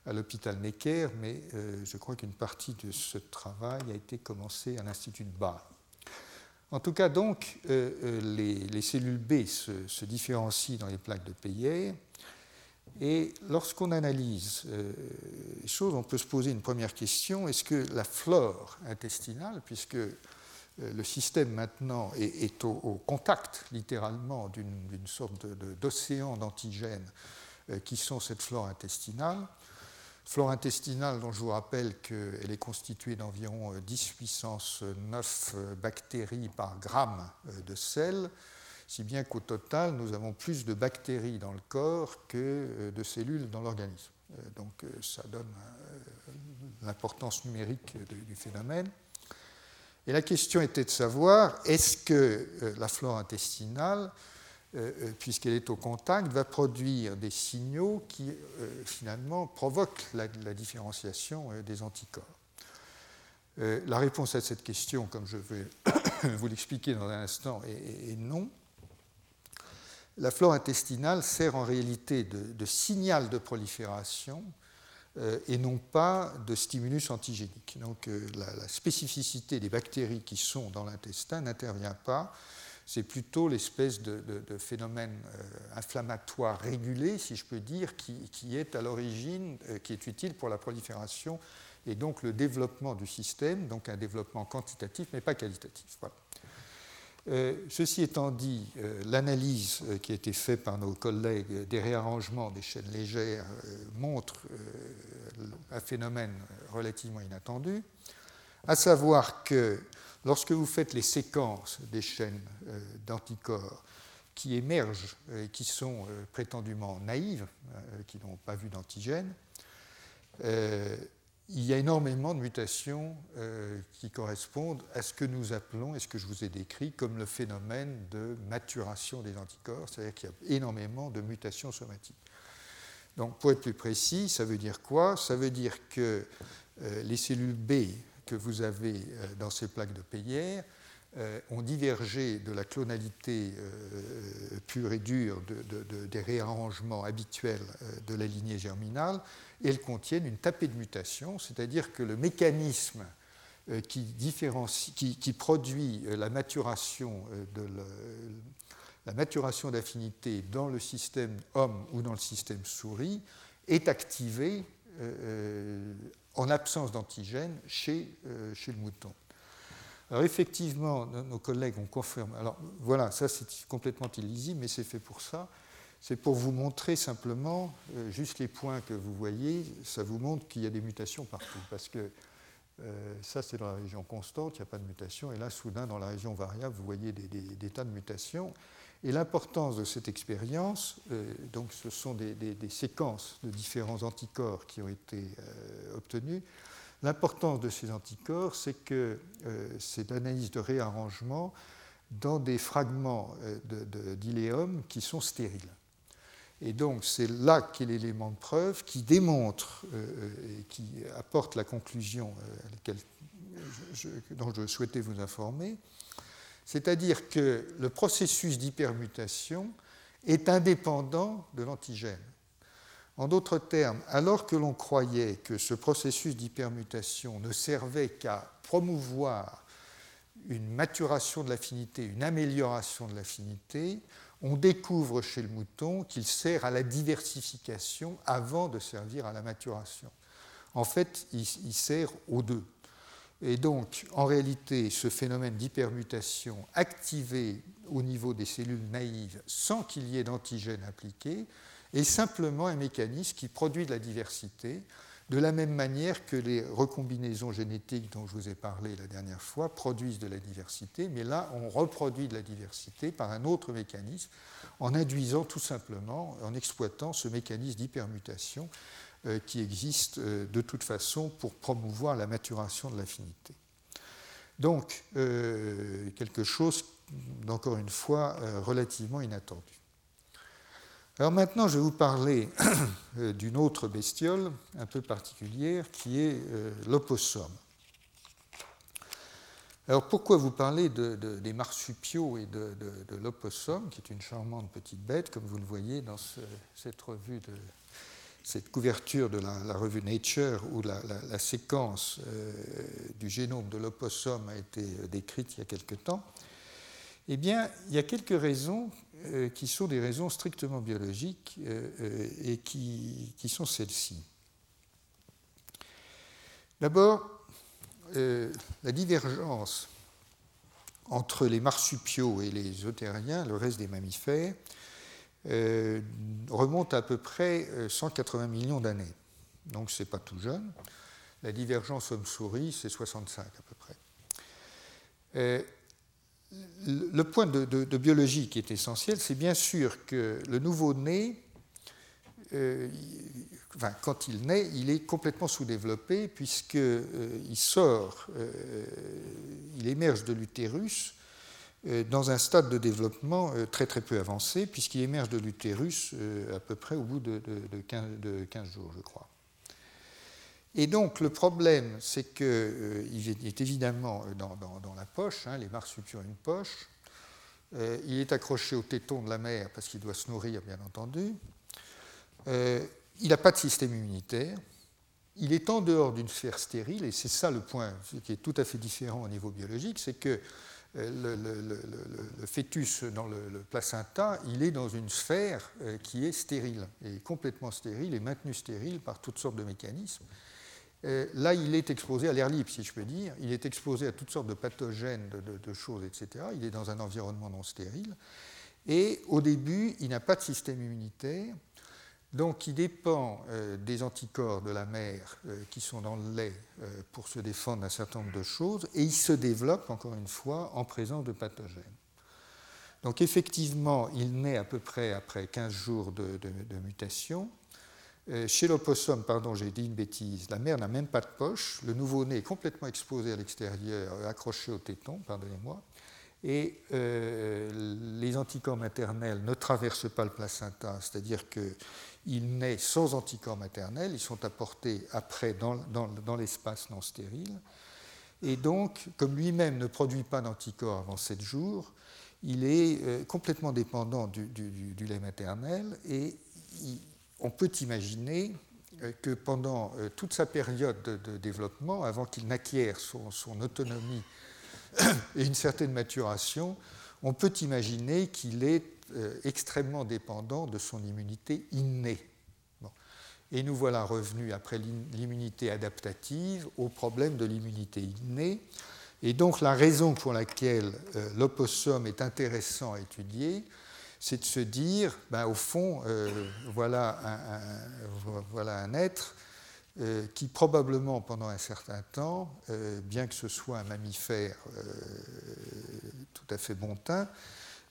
à l'hôpital Necker, mais euh, je crois qu'une partie de ce travail a été commencé à l'Institut de Bâle. En tout cas, donc, les, cellules B se, différencient dans les plaques de Peyer. Et lorsqu'on analyse les choses, on peut se poser une première question est-ce que la flore intestinale, puisque euh, le système maintenant est, au, contact littéralement d'une sorte d'océan d'antigènes euh, qui sont cette flore intestinale. Flore intestinale dont je vous rappelle qu'elle est constituée d'environ 10 euh, puissance 9 bactéries par gramme de sel, si bien qu'au total, nous avons plus de bactéries dans le corps que de cellules dans l'organisme. Donc ça donne l'importance numérique du phénomène. Et la question était de savoir, est-ce que euh, la flore intestinale, euh, euh, puisqu'elle est au contact, va produire des signaux qui finalement provoquent la, différenciation des anticorps La réponse à cette question, comme je vais vous l'expliquer dans un instant, est, non. La flore intestinale sert en réalité de signal de prolifération euh, et non pas de stimulus antigénique. Donc euh, la, spécificité des bactéries qui sont dans l'intestin n'intervient pas. C'est plutôt l'espèce de, phénomène euh, inflammatoire régulé, si je peux dire, qui, est à l'origine, qui est utile pour la prolifération et donc le développement du système, donc un développement quantitatif mais pas qualitatif. Euh, ceci étant dit, euh, l'analyse euh, qui a été faite par nos collègues des réarrangements des chaînes légères montre un phénomène relativement inattendu, à savoir que lorsque vous faites les séquences des chaînes d'anticorps qui émergent et qui sont prétendument naïves, qui n'ont pas vu d'antigène, il y a énormément de mutations euh, qui correspondent à ce que nous appelons, et ce que je vous ai décrit, comme le phénomène de maturation des anticorps, c'est-à-dire qu'il y a énormément de mutations somatiques. Donc, pour être plus précis, ça veut dire quoi? Ça veut dire que euh, les cellules B que vous avez euh, dans ces plaques de Peyer ont divergé de la clonalité pure et dure des réarrangements habituels de la lignée germinale et elles contiennent une tapée de mutation, c'est-à-dire que le mécanisme euh, qui, produit euh, la maturation euh, de la maturation d'affinité dans le système homme ou dans le système souris est activé en absence d'antigène chez, chez le mouton. Alors effectivement, nos collègues ont confirmé. Alors voilà, ça c'est complètement illisible, mais c'est fait pour ça C'est pour vous montrer simplement, euh, juste les points que vous voyez, ça vous montre qu'il y a des mutations partout. Parce que euh, ça, c'est dans la région constante, il n'y a pas de mutation. Et là, soudain, dans la région variable, vous voyez des, tas de mutations. Et l'importance de cette expérience, euh, donc ce sont des, séquences de différents anticorps qui ont été obtenus. L'importance de ces anticorps, c'est que c'est l'analyse de réarrangement dans des fragments d'iléum qui sont stériles. Et donc c'est là qu'est l'élément de preuve qui démontre euh, et qui apporte la conclusion euh, dont je souhaitais vous informer, c'est-à-dire que le processus d'hypermutation est indépendant de l'antigène. En d'autres termes, alors que l'on croyait que ce processus d'hypermutation ne servait qu'à promouvoir une maturation de l'affinité, une amélioration de l'affinité, on découvre chez le mouton qu'il sert à la diversification avant de servir à la maturation. En fait, il, sert aux deux. Et donc, en réalité, ce phénomène d'hypermutation activé au niveau des cellules naïves sans qu'il y ait d'antigène impliqué est simplement un mécanisme qui produit de la diversité de la même manière que les recombinaisons génétiques dont je vous ai parlé la dernière fois produisent de la diversité, mais là on reproduit de la diversité par un autre mécanisme en induisant tout simplement, en exploitant ce mécanisme d'hypermutation qui existe euh, de toute façon pour promouvoir la maturation de l'affinité. Donc euh, quelque chose, encore une fois, relativement inattendu. Alors maintenant, je vais vous parler euh, d'une autre bestiole un peu particulière qui est euh, l'opossum. Alors pourquoi vous parler des marsupiaux et de, l'opossum, qui est une charmante petite bête, comme vous le voyez dans cette revue de cette couverture de la, revue Nature où la, séquence euh, du génome de l'opossum a été décrite il y a quelque temps Eh bien, il y a quelques raisons euh, qui sont des raisons strictement biologiques euh, euh, et qui, sont celles-ci. D'abord, la divergence entre les marsupiaux et les eutériens, le reste des mammifères, remonte à, peu près 180 millions d'années. Donc ce n'est pas tout jeune. La divergence homme-souris, c'est 65 à peu près le point de, biologie qui est essentiel, c'est bien sûr que le nouveau-né, euh, quand il naît, il est complètement sous-développé puisqu'il euh, sort, euh, il émerge de l'utérus dans un stade de développement très très peu avancé puisqu'il émerge de l'utérus à peu près au bout de, 15 jours, je crois. Et donc le problème, c'est qu'il euh, est évidemment euh, dans, la poche, hein, les marsupiaux ont une poche, euh, il est accroché au téton de la mère parce qu'il doit se nourrir, bien entendu, il n'a pas de système immunitaire, il est en dehors d'une sphère stérile, et c'est ça le point qui est tout à fait différent au niveau biologique, c'est que le, fœtus dans le, placenta, il est dans une sphère qui est stérile, et complètement stérile, et maintenu stérile par toutes sortes de mécanismes. Euh, là, il est exposé à l'air libre, si je peux dire. Il est exposé à toutes sortes de pathogènes, de, choses, etc. Il est dans un environnement non stérile. Et au début, il n'a pas de système immunitaire. Donc, il dépend euh, des anticorps de la mère euh, qui sont dans le lait pour se défendre d'un certain nombre de choses. Et il se développe, encore une fois, en présence de pathogènes. Donc, effectivement, il naît à peu près après 15 jours de mutation. Euh, chez l'opossum, pardon, j'ai dit une bêtise, la mère n'a même pas de poche, le nouveau-né est complètement exposé à l'extérieur, accroché au téton, pardonnez-moi, et euh, les anticorps maternels ne traversent pas le placenta, c'est-à-dire qu'ils naissent sans anticorps maternels, ils sont apportés après dans, l'espace non stérile, et donc, comme lui-même ne produit pas d'anticorps avant 7 jours, il est euh, complètement dépendant du, lait maternel. Et on peut imaginer euh, que pendant toute sa période de développement, avant qu'il n'acquiert son, autonomie et une certaine maturation, on peut imaginer qu'il est euh, extrêmement dépendant de son immunité innée. Et nous voilà revenus après l'immunité adaptative au problème de l'immunité innée. Et donc la raison pour laquelle l'opossum est intéressant à étudier, c'est de se dire, ben, au fond, un, voilà un être qui probablement pendant un certain temps, bien que ce soit un mammifère tout à fait bon teint,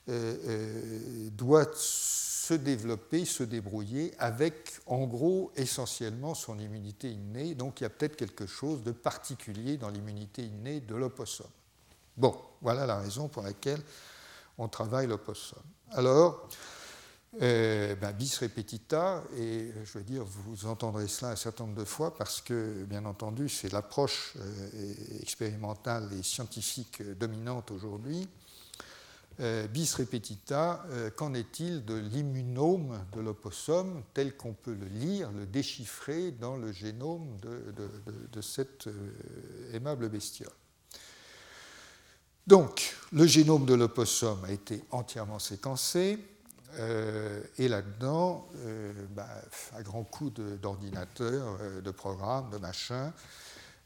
doit se développer, se débrouiller avec, en gros, essentiellement son immunité innée. Donc il y a peut-être quelque chose de particulier dans l'immunité innée de l'opossum. Bon, voilà la raison pour laquelle on travaille l'opossum. Alors, euh, ben, bis repetita, et je veux dire, vous entendrez cela un certain nombre de fois parce que, bien entendu, c'est l'approche euh, expérimentale et scientifique dominante aujourd'hui. Euh, bis repetita, euh, qu'en est-il de l'immunome de l'opossum tel qu'on peut le lire, le déchiffrer dans le génome de, cette euh, aimable bestiole? Donc, le génome de l'opossum a été entièrement séquencé, et là-dedans, bah, à grands coups d'ordinateur, de programmes, de machins,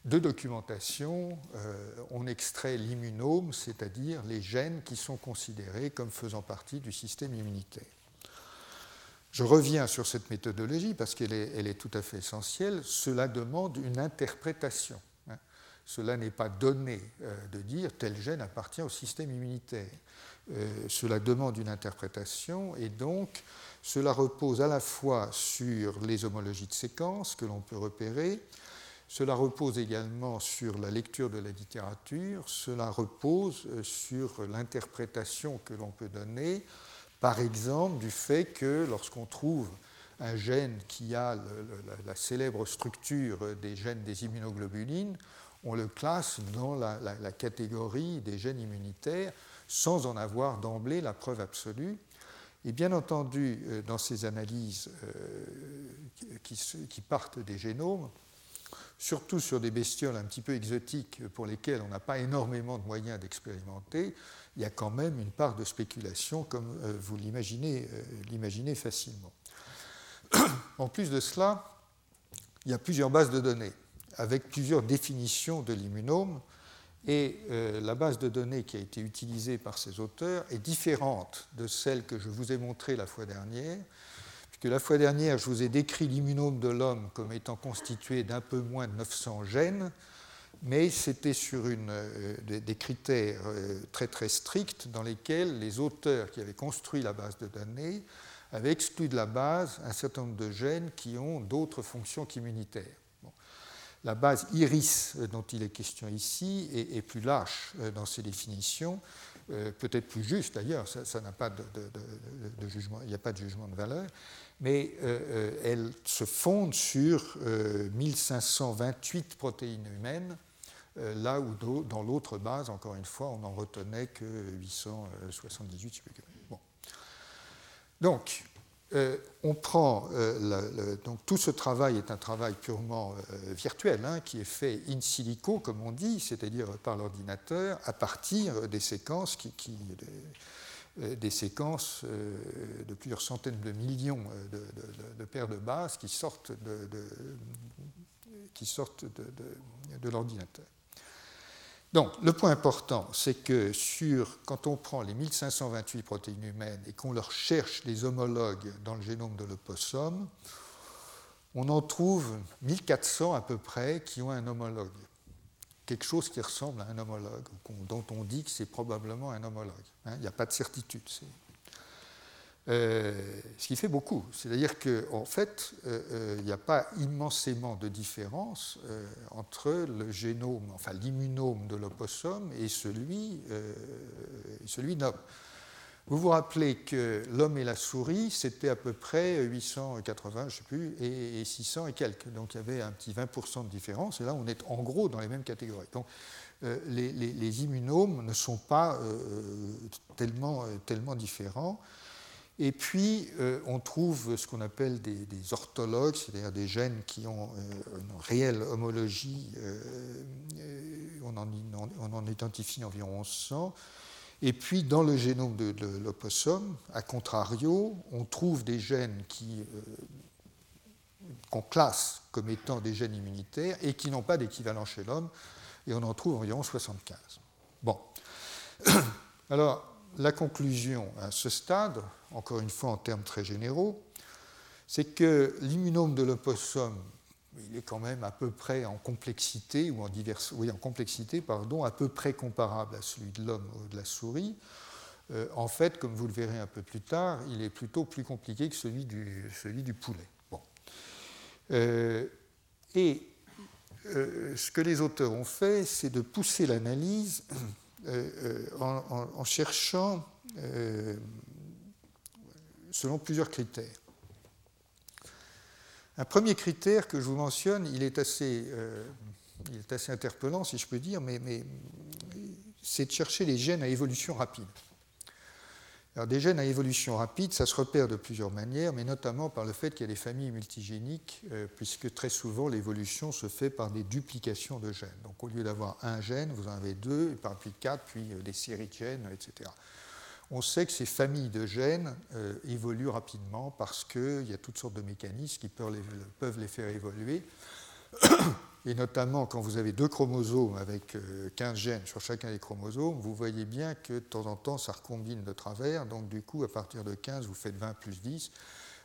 de documentation, euh, on extrait l'immunome, c'est-à-dire les gènes qui sont considérés comme faisant partie du système immunitaire. Je reviens sur cette méthodologie parce qu'elle est, tout à fait essentielle. Cela demande une interprétation. Hein. Cela n'est pas donné euh, de dire tel gène appartient au système immunitaire. Euh, cela demande une interprétation et donc cela repose à la fois sur les homologies de séquences que l'on peut repérer, cela repose également sur la lecture de la littérature, cela repose euh, sur l'interprétation que l'on peut donner, par exemple, du fait que lorsqu'on trouve un gène qui a la, célèbre structure des gènes des immunoglobulines, on le classe dans la, catégorie des gènes immunitaires sans en avoir d'emblée la preuve absolue. Et bien entendu, euh, dans ces analyses euh, qui partent des génomes, surtout sur des bestioles un petit peu exotiques pour lesquelles on n'a pas énormément de moyens d'expérimenter, il y a quand même une part de spéculation comme euh, vous l'imaginez facilement. En plus de cela, il y a plusieurs bases de données avec plusieurs définitions de l'immunome et euh, la base de données qui a été utilisée par ces auteurs est différente de celle que je vous ai montrée la fois dernière que la fois dernière, je vous ai décrit l'immunome de l'homme comme étant constitué d'un peu moins de 900 gènes, mais c'était sur euh, des, critères euh, très très stricts dans lesquels les auteurs qui avaient construit la base de données avaient exclu de la base un certain nombre de gènes qui ont d'autres fonctions qu'immunitaires. La base iris euh, dont il est question ici est, plus lâche dans ses définitions, peut-être plus juste d'ailleurs, ça n'a pas de, jugement, il n'y a pas de jugement de valeur, mais euh, euh, elle se fonde sur 1528 euh, protéines humaines, là où dans l'autre base, encore une fois, on n'en retenait que 878. Bon. Donc, on prend donc tout ce travail est un travail purement virtuel hein, qui est fait in silico comme on dit, c'est-à-dire par l'ordinateur à partir des séquences euh, euh, de plusieurs centaines de millions euh, de, paires de bases qui sortent de, l'ordinateur. Donc, le point important, c'est que sur, quand on prend les 1528 protéines humaines et qu'on leur cherche des homologues dans le génome de l'opossum, on en trouve 1400 à peu près qui ont un homologue quelque chose qui ressemble à un homologue, dont on dit que c'est probablement un homologue. Hein. il n'y a pas de certitude. Euh, ce qui fait beaucoup. C'est-à-dire qu'en en fait, euh, euh, il n'y a pas immensément de différence entre le génome, enfin l'immunome de l'opossum et celui, celui d'homme. Vous vous rappelez que l'homme et la souris, c'était à peu près 880, je ne sais plus, et 600 et quelques. Donc il y avait un petit 20% de différence, et là on est en gros dans les mêmes catégories. Donc euh, les, immunomes ne sont pas euh, tellement, euh, tellement différents. Et puis, on trouve ce qu'on appelle des, orthologues, c'est-à-dire des gènes qui ont une réelle homologie. on, en, on, en, identifie environ 1100. Et puis, dans le génome de, l'opossum, à contrario, on trouve des gènes euh, qu'on classe comme étant des gènes immunitaires et qui n'ont pas d'équivalent chez l'homme, et on en trouve environ 75. Bon. Alors, la conclusion à ce stade, encore une fois en termes très généraux, c'est que l'immunome de l'opossum, il est quand même à peu près en complexité, ou en, oui, en complexité, pardon, à peu près comparable à celui de l'homme ou de la souris. Euh, en fait, comme vous le verrez un peu plus tard, il est plutôt plus compliqué que celui du, poulet. Euh, et euh, ce que les auteurs ont fait, c'est de pousser l'analyse en, en, cherchant selon plusieurs critères. Un premier critère que je vous mentionne, il est assez, interpellant, si je peux dire, mais c'est de chercher les gènes à évolution rapide. Des gènes à évolution rapide, ça se repère de plusieurs manières, mais notamment par le fait qu'il y a des familles multigéniques, euh, puisque très souvent l'évolution se fait par des duplications de gènes. Donc au lieu d'avoir un gène, vous en avez deux, puis quatre, puis euh, des séries de gènes, etc. On sait que ces familles de gènes euh, évoluent rapidement parce qu'il y a toutes sortes de mécanismes qui peuvent les faire évoluer et notamment quand vous avez deux chromosomes avec 15 euh, gènes sur chacun des chromosomes, vous voyez bien que de temps en temps ça recombine de travers, donc du coup à partir de 15 vous faites 20 plus 10,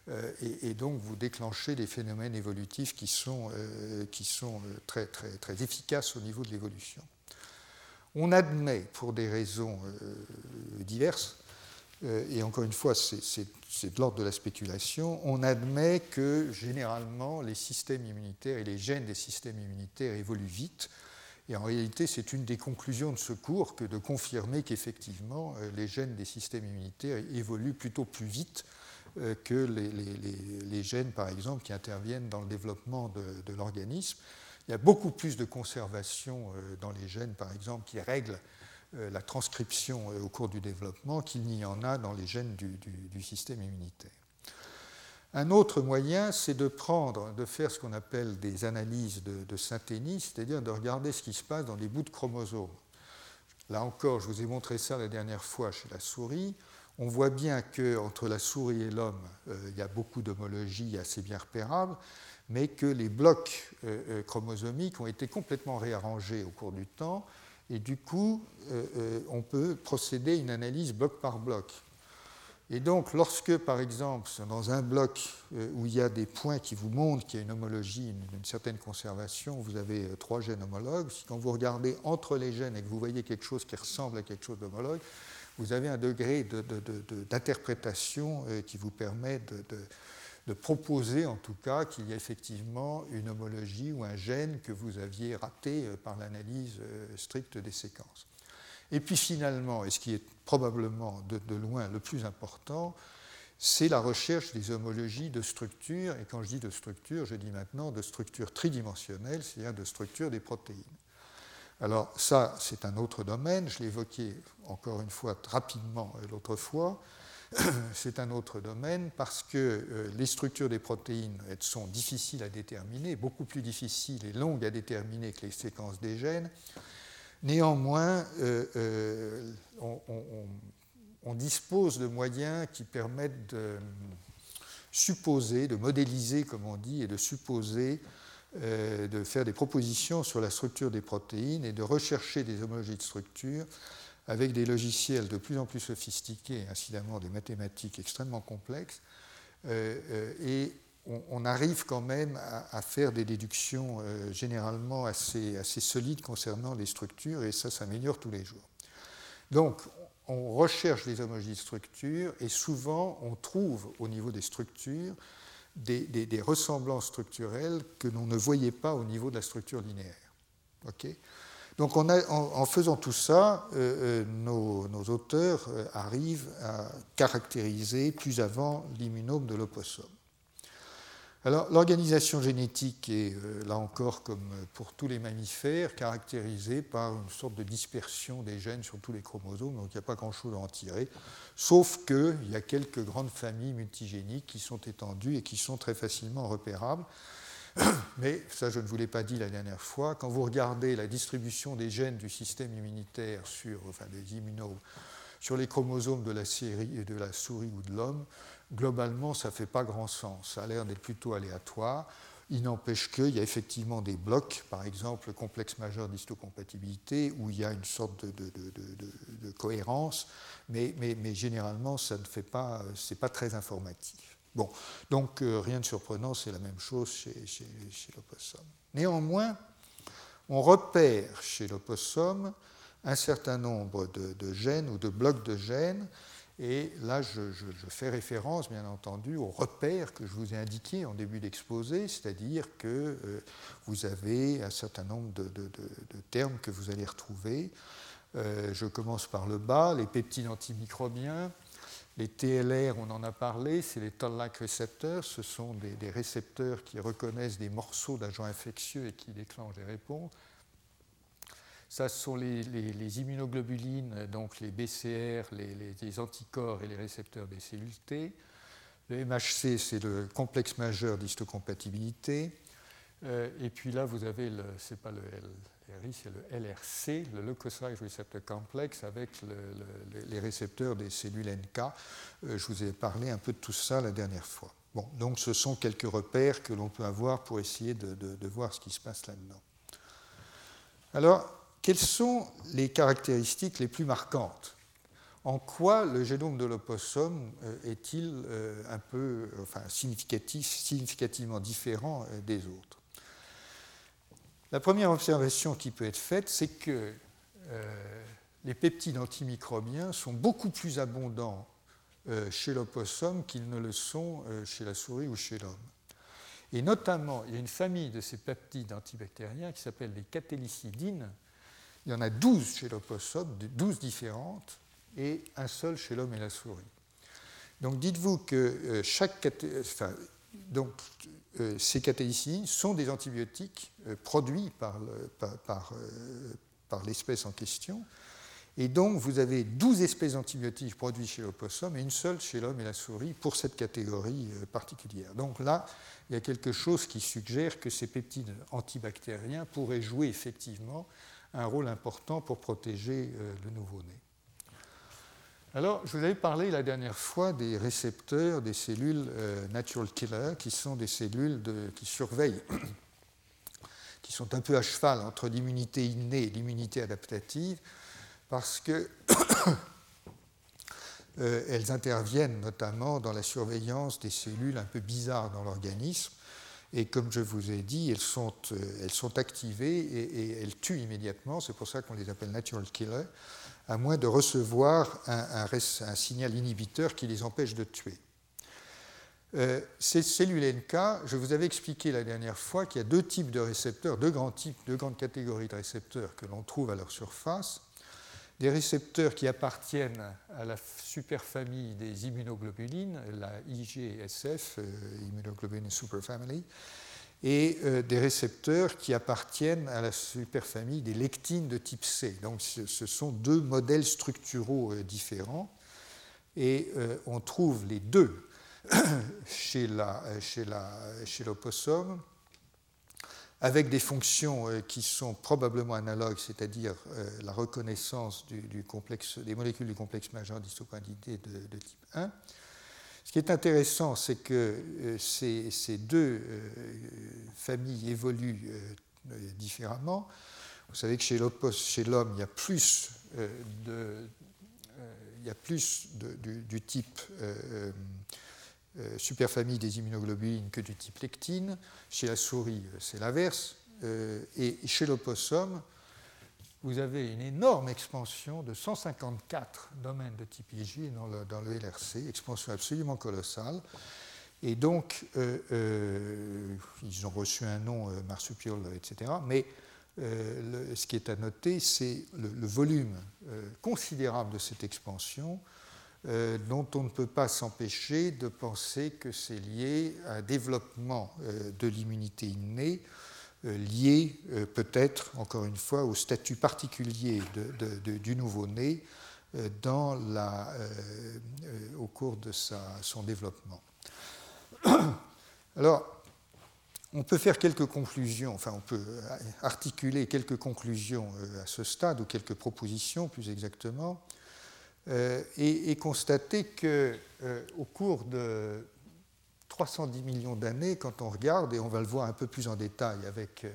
euh, et, donc vous déclenchez des phénomènes évolutifs qui sont, euh, qui sont très, très, très efficaces au niveau de l'évolution. On admet pour des raisons diverses et encore une fois, c'est de l'ordre de la spéculation, on admet que généralement les systèmes immunitaires et les gènes des systèmes immunitaires évoluent vite. Et en réalité, c'est une des conclusions de ce cours que de confirmer qu'effectivement, euh, les gènes des systèmes immunitaires évoluent plutôt plus vite euh, que les, gènes, par exemple, qui interviennent dans le développement de, l'organisme. Il y a beaucoup plus de conservation dans les gènes, par exemple, qui règlent euh, la transcription euh, au cours du développement qu'il n'y en a dans les gènes du, système immunitaire. Un autre moyen, c'est de prendre, de faire ce qu'on appelle des analyses de, de synthénie, c'est-à-dire de regarder ce qui se passe dans les bouts de chromosomes. Là encore, je vous ai montré ça la dernière fois chez la souris. On voit bien qu'entre la souris et l'homme, euh, il y a beaucoup d'homologie assez bien repérable, mais que les blocs chromosomiques ont été complètement réarrangés au cours du temps et du coup, euh, euh, on peut procéder à une analyse bloc par bloc. Et donc, lorsque, par exemple, dans un bloc euh, où il y a des points qui vous montrent qu'il y a une homologie, une, certaine conservation, vous avez trois gènes homologues, quand vous regardez entre les gènes et que vous voyez quelque chose qui ressemble à quelque chose d'homologue, vous avez un degré d'interprétation qui vous permet de, de proposer en tout cas qu'il y ait effectivement une homologie ou un gène que vous aviez raté euh, par l'analyse euh, stricte des séquences. Et puis finalement, et ce qui est probablement de, loin le plus important, c'est la recherche des homologies de structure. Et quand je dis de structure, je dis maintenant de structure tridimensionnelle, c'est-à-dire de structure des protéines. Alors ça, c'est un autre domaine, je évoqué encore une fois rapidement euh, l'autre fois. c'est un autre domaine parce que euh, les structures des protéines sont difficiles à déterminer, beaucoup plus difficiles et longues à déterminer que les séquences des gènes. Néanmoins, euh, euh, on, dispose de moyens qui permettent de supposer, de modéliser, comme on dit, et de supposer, de faire des propositions sur la structure des protéines et de rechercher des homologies de structure avec des logiciels de plus en plus sophistiqués, incidemment des mathématiques extrêmement complexes, euh, euh, et on, arrive quand même à, faire des déductions euh, généralement assez, solides concernant les structures, et ça s'améliore tous les jours. Donc, on recherche les homologies de structures, et souvent on trouve au niveau des structures des, des ressemblances structurelles que l'on ne voyait pas au niveau de la structure linéaire. OK? Donc en, faisant tout ça, euh, euh, nos, auteurs euh, arrivent à caractériser plus avant l'immunome de l'opossum. Alors l'organisation génétique est, là encore, comme pour tous les mammifères, caractérisée par une sorte de dispersion des gènes sur tous les chromosomes, donc il n'y a pas grand-chose à en tirer, sauf qu'il y a quelques grandes familles multigéniques qui sont étendues et qui sont très facilement repérables. Mais ça, je ne vous l'ai pas dit la dernière fois, quand vous regardez la distribution des gènes du système immunitaire sur, enfin des sur les chromosomes de la, série, de la souris ou de l'homme, globalement, ça ne fait pas grand sens. Ça a l'air d'être plutôt aléatoire. Il n'empêche qu'il y a effectivement des blocs, par exemple le complexe majeur d'histocompatibilité, où il y a une sorte de, cohérence, mais, mais, généralement, ça ne fait pas, pas très informatif. Bon, donc rien de surprenant, c'est la même chose chez, l'opossum. Néanmoins, on repère chez l'opossum un certain nombre de, gènes ou de blocs de gènes. Et là, je, fais référence, bien entendu, aux repères que je vous ai indiqués en début d'exposé, c'est-à-dire que euh, vous avez un certain nombre de, termes que vous allez retrouver. Euh, je commence par le bas, les peptides antimicrobiens. Les TLR, on en a parlé, c'est les toll-like récepteurs. Ce sont des, récepteurs qui reconnaissent des morceaux d'agents infectieux et qui déclenchent des réponses. Ça, ce sont les, immunoglobulines, donc les BCR, les, anticorps et les récepteurs des cellules T. Le MHC, c'est le complexe majeur d'histocompatibilité. Euh, et puis là, vous avez, ce n'est pas le C'est le LRC, le Leukocyte Receptor Complex, avec les récepteurs des cellules NK. Euh, je vous ai parlé un peu de tout ça la dernière fois. Bon, donc ce sont quelques repères que l'on peut avoir pour essayer de, voir ce qui se passe là-dedans. Alors, quelles sont les caractéristiques les plus marquantes? En quoi le génome de l'opossum euh, est-il euh, un peu, enfin, significativement différent des autres? La première observation qui peut être faite, c'est que les peptides antimicrobiens sont beaucoup plus abondants chez l'opossum qu'ils ne le sont chez la souris ou chez l'homme. Et notamment, il y a une famille de ces peptides antibactériens qui s'appelle les catélicidines, il y en a 12 chez l'opossum, 12 différentes, et un seul chez l'homme et la souris. Donc dites-vous que euh, chaque donc, euh, ces catélicines sont des antibiotiques euh, produits par, par, l'espèce en question. Et donc vous avez 12 espèces d'antibiotiques produits chez l'opossum et une seule chez l'homme et la souris pour cette catégorie particulière. Donc là, il y a quelque chose qui suggère que ces peptides antibactériens pourraient jouer effectivement un rôle important pour protéger euh, le nouveau-né. Alors, je vous avais parlé la dernière fois des récepteurs des cellules euh, natural killer, qui sont des cellules qui surveillent, qui sont un peu à cheval entre l'immunité innée et l'immunité adaptative, parce qu'elles euh, interviennent notamment dans la surveillance des cellules un peu bizarres dans l'organisme, et comme je vous ai dit, elles sont, euh, elles sont activées et, elles tuent immédiatement. C'est pour ça qu'on les appelle natural killer, à moins de recevoir un, signal inhibiteur qui les empêche de tuer. Euh, ces cellules NK, je vous avais expliqué la dernière fois qu'il y a deux types de récepteurs, deux grands types, deux grandes catégories de récepteurs que l'on trouve à leur surface des récepteurs qui appartiennent à la superfamille des immunoglobulines, la IGSF, euh, Immunoglobulin Superfamily, et euh, des récepteurs qui appartiennent à la superfamille des lectines de type C. Donc ce sont deux modèles structuraux euh, différents, et on trouve les deux chez l'opossum. Chez avec des fonctions euh, qui sont probablement analogues, c'est-à-dire euh, la reconnaissance des molécules du complexe majeur d'histocoindité de, de, type 1. Ce qui est intéressant, c'est que euh, ces, deux familles évoluent différemment. Vous savez que chez l'homme, il y a plus, il y a plus de, du, type euh, superfamille des immunoglobulines que du type lectine. Chez la souris, euh, c'est l'inverse. Euh, et chez l'opossum, vous avez une énorme expansion de 154 domaines de type IG dans le, LRC, expansion absolument colossale. Et donc, ils ont reçu un nom, marsupial, etc. Mais ce qui est à noter, c'est le, le, volume considérable de cette expansion euh, dont on ne peut pas s'empêcher de penser que c'est lié à un développement euh, de l'immunité innée, euh, lié peut-être, encore une fois, au statut particulier du nouveau-né au cours de son développement. Alors, on peut faire quelques conclusions, enfin on peut articuler quelques conclusions à ce stade, ou quelques propositions plus exactement. Euh, et, constater que euh, au cours de 310 millions d'années, quand on regarde, et on va le voir un peu plus en détail avec euh,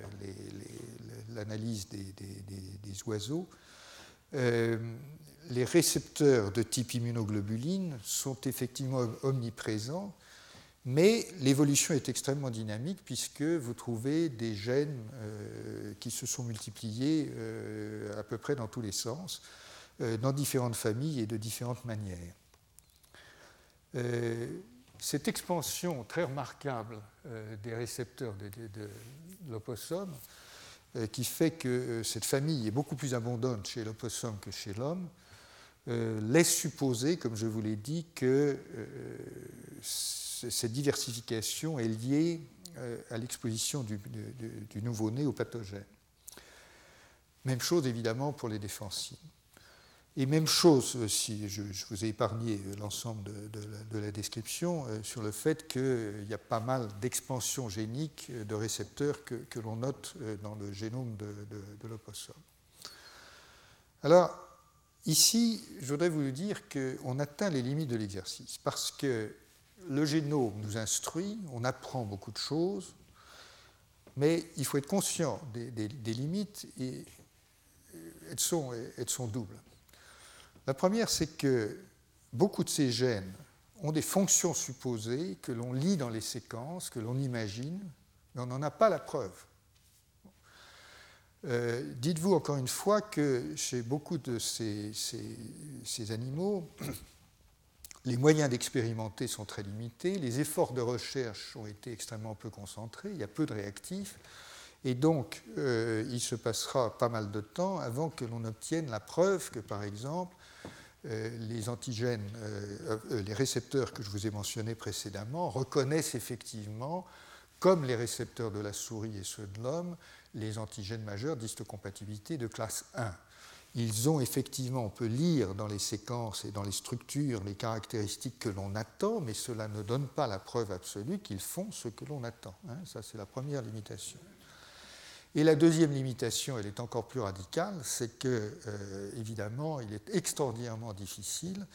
l'analyse des, oiseaux, les récepteurs de type immunoglobuline sont effectivement omniprésents, mais l'évolution est extrêmement dynamique puisque vous trouvez des gènes euh, qui se sont multipliés euh, à peu près dans tous les sens, euh, dans différentes familles et de différentes manières. Cette expansion très remarquable des récepteurs de, l'opossum, qui fait que cette famille est beaucoup plus abondante chez l'opossum que chez l'homme, laisse supposer, comme je vous l'ai dit, que cette diversification est liée euh, à l'exposition du, nouveau-né au pathogène. Même chose évidemment pour les défensives. Et même chose, euh, si je, vous ai épargné l'ensemble de, la description, euh, sur le fait qu'il y a pas mal d'expansions géniques de récepteurs que, l'on note dans le génome de, l'opossum. Alors, ici, je voudrais vous dire qu'on atteint les limites de l'exercice, parce que le génome nous instruit, on apprend beaucoup de choses, mais il faut être conscient des, limites et elles sont doubles. La première, c'est que beaucoup de ces gènes ont des fonctions supposées que l'on lit dans les séquences, que l'on imagine, mais on n'en a pas la preuve. Euh, dites-vous encore une fois que chez beaucoup de ces, ces animaux, les moyens d'expérimenter sont très limités, les efforts de recherche ont été extrêmement peu concentrés, il y a peu de réactifs, et donc euh, il se passera pas mal de temps avant que l'on obtienne la preuve que, par exemple, les antigènes, euh, les récepteurs que je vous ai mentionnés précédemment reconnaissent effectivement, comme les récepteurs de la souris et ceux de l'homme, les antigènes majeurs d'histocompatibilité de classe 1 ils ont effectivement, on peut lire dans les séquences et dans les structures les caractéristiques que l'on attend, mais cela ne donne pas la preuve absolue qu'ils font ce que l'on attend. Hein. Ça, c'est la première limitation. Et la deuxième limitation, elle est encore plus radicale, c'est que, euh, évidemment, il est extraordinairement difficile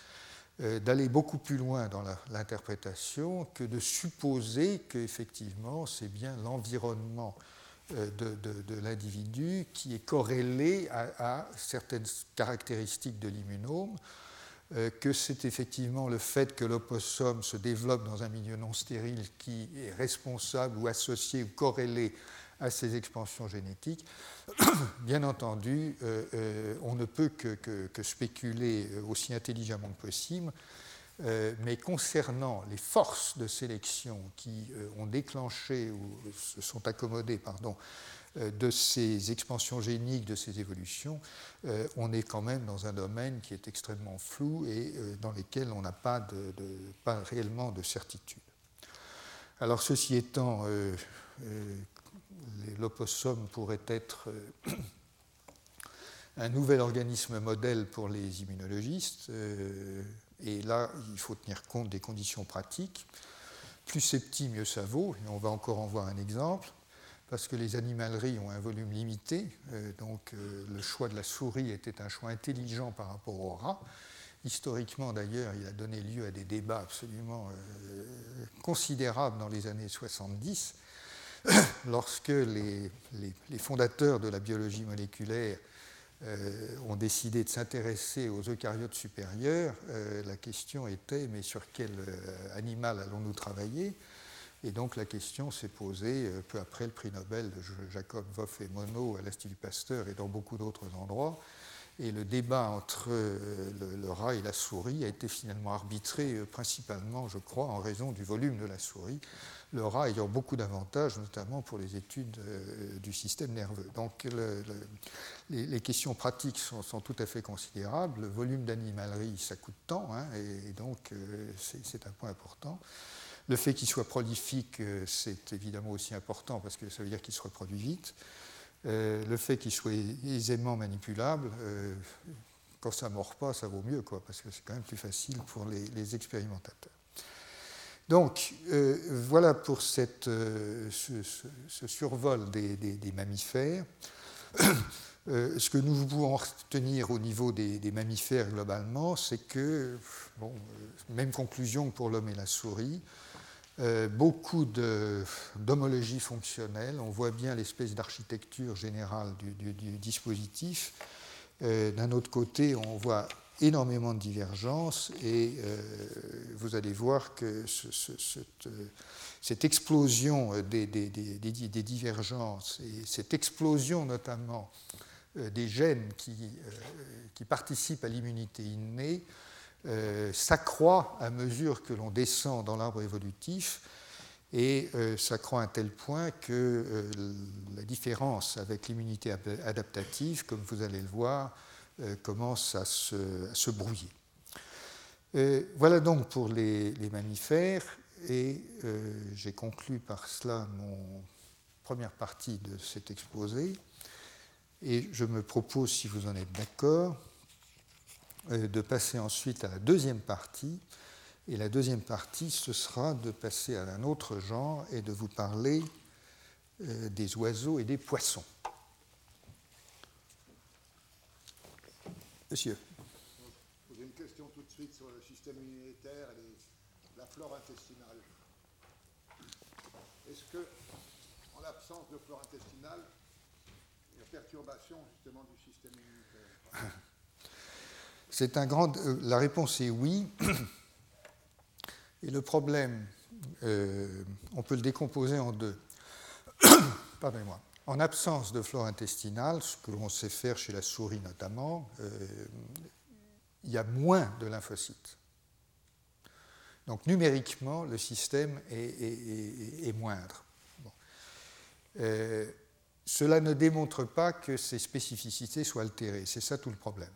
euh, d'aller beaucoup plus loin dans l'interprétation que de supposer qu'effectivement, c'est bien l'environnement euh, de, l'individu qui est corrélé à, certaines caractéristiques de l'immunome, que c'est effectivement le fait que l'opossum se développe dans un milieu non stérile qui est responsable ou associé ou corrélé à ces expansions génétiques. Bien entendu, euh, on ne peut que spéculer aussi intelligemment que possible euh, mais concernant les forces de sélection qui euh, ont déclenché ou se sont accommodées euh, de ces expansions géniques, de ces évolutions, on est quand même dans un domaine qui est extrêmement flou et dans lequel on n'a pas réellement de certitude. Alors ceci étant, l'opossum pourrait être un nouvel organisme modèle pour les immunologistes. Et là, il faut tenir compte des conditions pratiques. Plus c'est petit, mieux ça vaut. Et on va encore en voir un exemple. Parce que les animaleries ont un volume limité. Euh, donc euh, le choix de la souris était un choix intelligent par rapport au rat. Historiquement, d'ailleurs, il a donné lieu à des débats absolument euh, considérables dans les années 70, lorsque les, fondateurs de la biologie moléculaire euh, ont décidé de s'intéresser aux eucaryotes supérieurs, euh, la question était mais sur quel euh, animal allons-nous travailler? Et donc la question s'est posée peu après le prix Nobel de Jacob Voff et Monod à l'Institut Pasteur et dans beaucoup d'autres endroits. Et le débat entre le, rat et la souris a été finalement arbitré principalement, je crois, en raison du volume de la souris le rat ayant beaucoup d'avantages, notamment pour les études euh, du système nerveux. Donc les, questions pratiques sont, tout à fait considérables. Le volume d'animalerie, ça coûte temps, hein, et, donc euh, c'est un point important. Le fait qu'il soit prolifique, euh, c'est évidemment aussi important parce que ça veut dire qu'il se reproduit vite. Le fait qu'il soit aisément manipulable, quand ça ne mord pas, ça vaut mieux, quoi, parce que c'est quand même plus facile pour les expérimentateurs. Donc euh, voilà pour euh, ce, survol des, mammifères. Euh, ce que nous pouvons retenir au niveau des, mammifères globalement, c'est que, bon, même conclusion pour l'homme et la souris, beaucoup d'homologie fonctionnelle, on voit bien l'espèce d'architecture générale du, dispositif. D'un autre côté, on voit énormément de divergences et vous allez voir que cette, explosion des, divergences et cette explosion notamment des gènes qui participent à l'immunité innée s'accroît à mesure que l'on descend dans l'arbre évolutif et euh, ça croît à tel point que euh, la différence avec l'immunité adaptative, comme vous allez le voir, euh, commence à se, brouiller. voilà donc pour les, mammifères, et j'ai conclu par cela mon première partie de cet exposé, et je me propose, si vous en êtes d'accord, de passer ensuite à la deuxième partie, et la deuxième partie, ce sera de passer à un autre genre et de vous parler euh, des oiseaux et des poissons. Monsieur. Je poser une question tout de suite sur le système immunitaire et la flore intestinale. Est-ce que, en l'absence de flore intestinale, il y a perturbation justement du système immunitaire? C'est un grand. Euh, la réponse est oui. Et le problème, euh, on peut le décomposer en deux. Pardonnez-moi. En absence de flore intestinale, ce que l'on sait faire chez la souris notamment, euh, il y a moins de lymphocytes. Donc numériquement, le système est, moindre. Cela ne démontre pas que ces spécificités soient altérées. C'est ça tout le problème.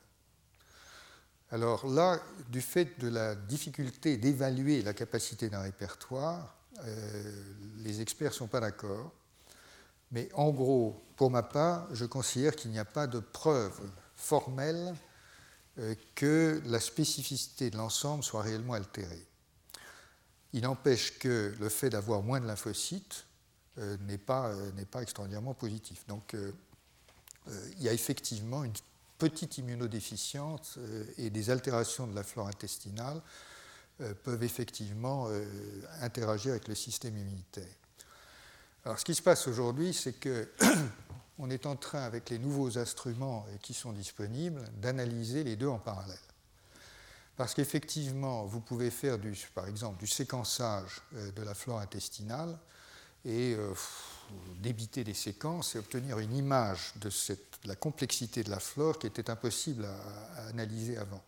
Alors là, du fait de la difficulté d'évaluer la capacité d'un répertoire, euh, les experts ne sont pas d'accord. Mais en gros, pour ma part, je considère qu'il n'y a pas de preuve formelle euh, que la spécificité de l'ensemble soit réellement altérée. Il n'empêche que le fait d'avoir moins de lymphocytes euh, n'est pas, pas, extraordinairement positif. Donc il y a effectivement une petites immunodéficientes euh, et des altérations de la flore intestinale euh, peuvent effectivement euh, interagir avec le système immunitaire. Alors ce qui se passe aujourd'hui, c'est que on est en train, avec les nouveaux instruments qui sont disponibles, d'analyser les deux en parallèle. Parce qu'effectivement, vous pouvez faire, par exemple, du séquençage de la flore intestinale et débiter des séquences et obtenir une image de la complexité de la flore qui était impossible à, analyser avant.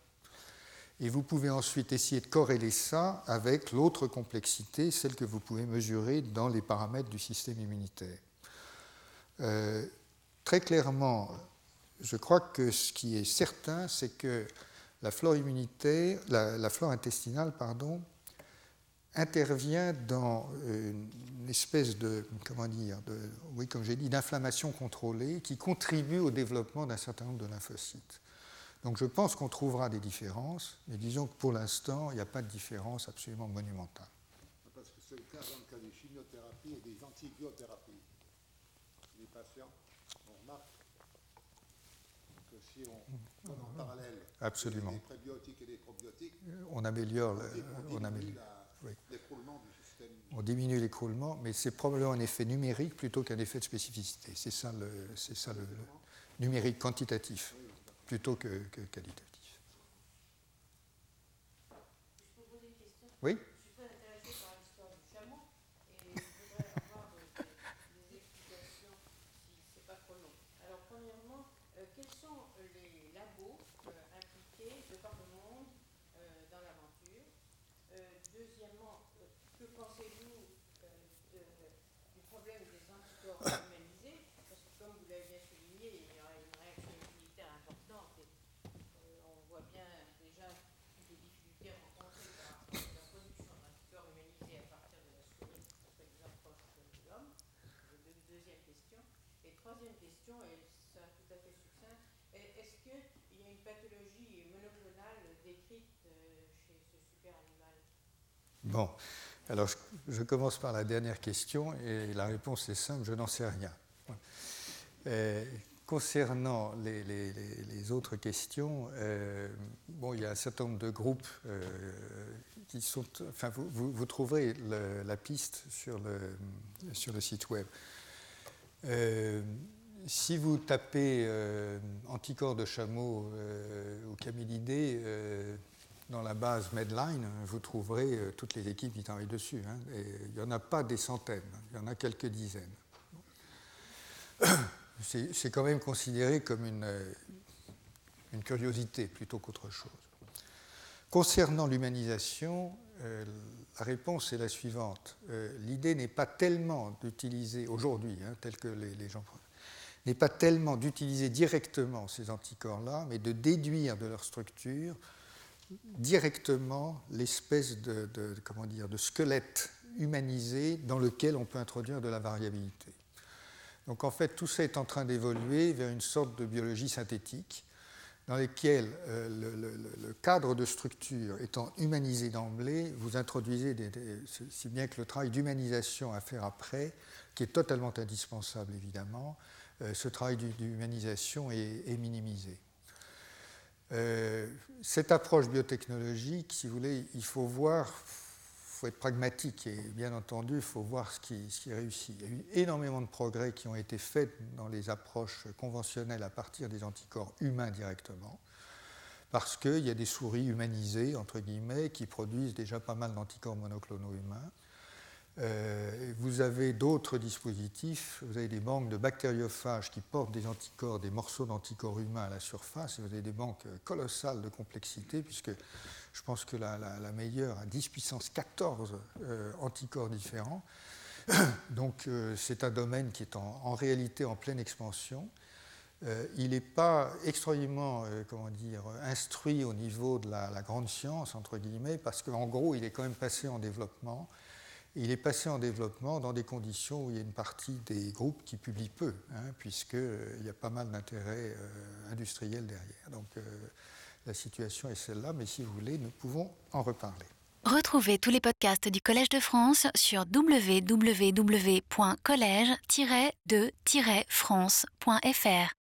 Et vous pouvez ensuite essayer de corréler ça avec l'autre complexité, celle que vous pouvez mesurer dans les paramètres du système immunitaire. Euh, très clairement, je crois que ce qui est certain, c'est que la flore immunitaire, la flore intestinale, pardon, intervient dans une espèce de, comment dire, de, oui, comme j'ai dit, d'inflammation contrôlée qui contribue au développement d'un certain nombre de lymphocytes. Donc je pense qu'on trouvera des différences, mais disons que pour l'instant, il n'y a pas de différence absolument monumentale. Parce que c'est le cas dans le cas des chimiothérapies et des antibiothérapies. Les patients, on remarque que si on donne en parallèle Absolument. des prébiotiques et des probiotiques, on améliore, on, on améliore on diminue l'écroulement, mais c'est probablement un effet numérique plutôt qu'un effet de spécificité. C'est ça le, c'est ça le, numérique quantitatif plutôt que, que qualitatif. Oui? Bon, alors je, commence par la dernière question et la réponse est simple, je n'en sais rien. Euh, concernant les, autres questions, euh, bon, il y a un certain nombre de groupes euh, qui sont. Enfin, vous, trouverez la piste sur le, sur le site web. Il si vous tapez euh, anticorps de chameau ou camélidés dans la base Medline, vous trouverez toutes les équipes qui travaillent dessus. Hein. il n'y en a pas des centaines, il y en a quelques dizaines. C'est quand même considéré comme une, curiosité plutôt qu'autre chose. Concernant l'humanisation, euh, la réponse est la suivante. Euh, l'idée n'est pas tellement d'utiliser, aujourd'hui, hein, tel que les, gens n'est pas tellement d'utiliser directement ces anticorps-là, mais de déduire de leur structure directement l'espèce de, comment dire, de squelette humanisé dans lequel on peut introduire de la variabilité. Donc en fait, tout ça est en train d'évoluer vers une sorte de biologie synthétique dans lesquels euh, le, cadre de structure étant humanisé d'emblée, vous introduisez, si bien que le travail d'humanisation à faire après, qui est totalement indispensable évidemment, euh, ce travail d'humanisation est, minimisé. Euh, cette approche biotechnologique, si vous voulez, il faut voir faut être pragmatique et bien entendu, il faut voir ce qui, ce qui réussit. Il y a eu énormément de progrès qui ont été faits dans les approches conventionnelles à partir des anticorps humains directement, parce qu'il y a des souris humanisées, entre guillemets, qui produisent déjà pas mal d'anticorps monoclonaux humains. Euh, vous avez d'autres dispositifs, vous avez des banques de bactériophages qui portent des anticorps, des morceaux d'anticorps humains à la surface, et vous avez des banques colossales de complexité, puisque je pense que la, meilleure a 10 puissance 14 euh, anticorps différents. Donc euh, c'est un domaine qui est en, réalité en pleine expansion. il n'est pas extrêmement comment dire, instruit au niveau de la, grande science, entre guillemets, parce qu'en gros, il est quand même passé en développement il est passé en développement dans des conditions où il y a une partie des groupes qui publient peu, hein, puisqu'il euh, y a pas mal d'intérêts euh, industriels derrière. Donc euh, la situation est celle-là, mais si vous voulez, nous pouvons en reparler. Retrouvez tous les podcasts du Collège de France sur www.collège-de-france.fr.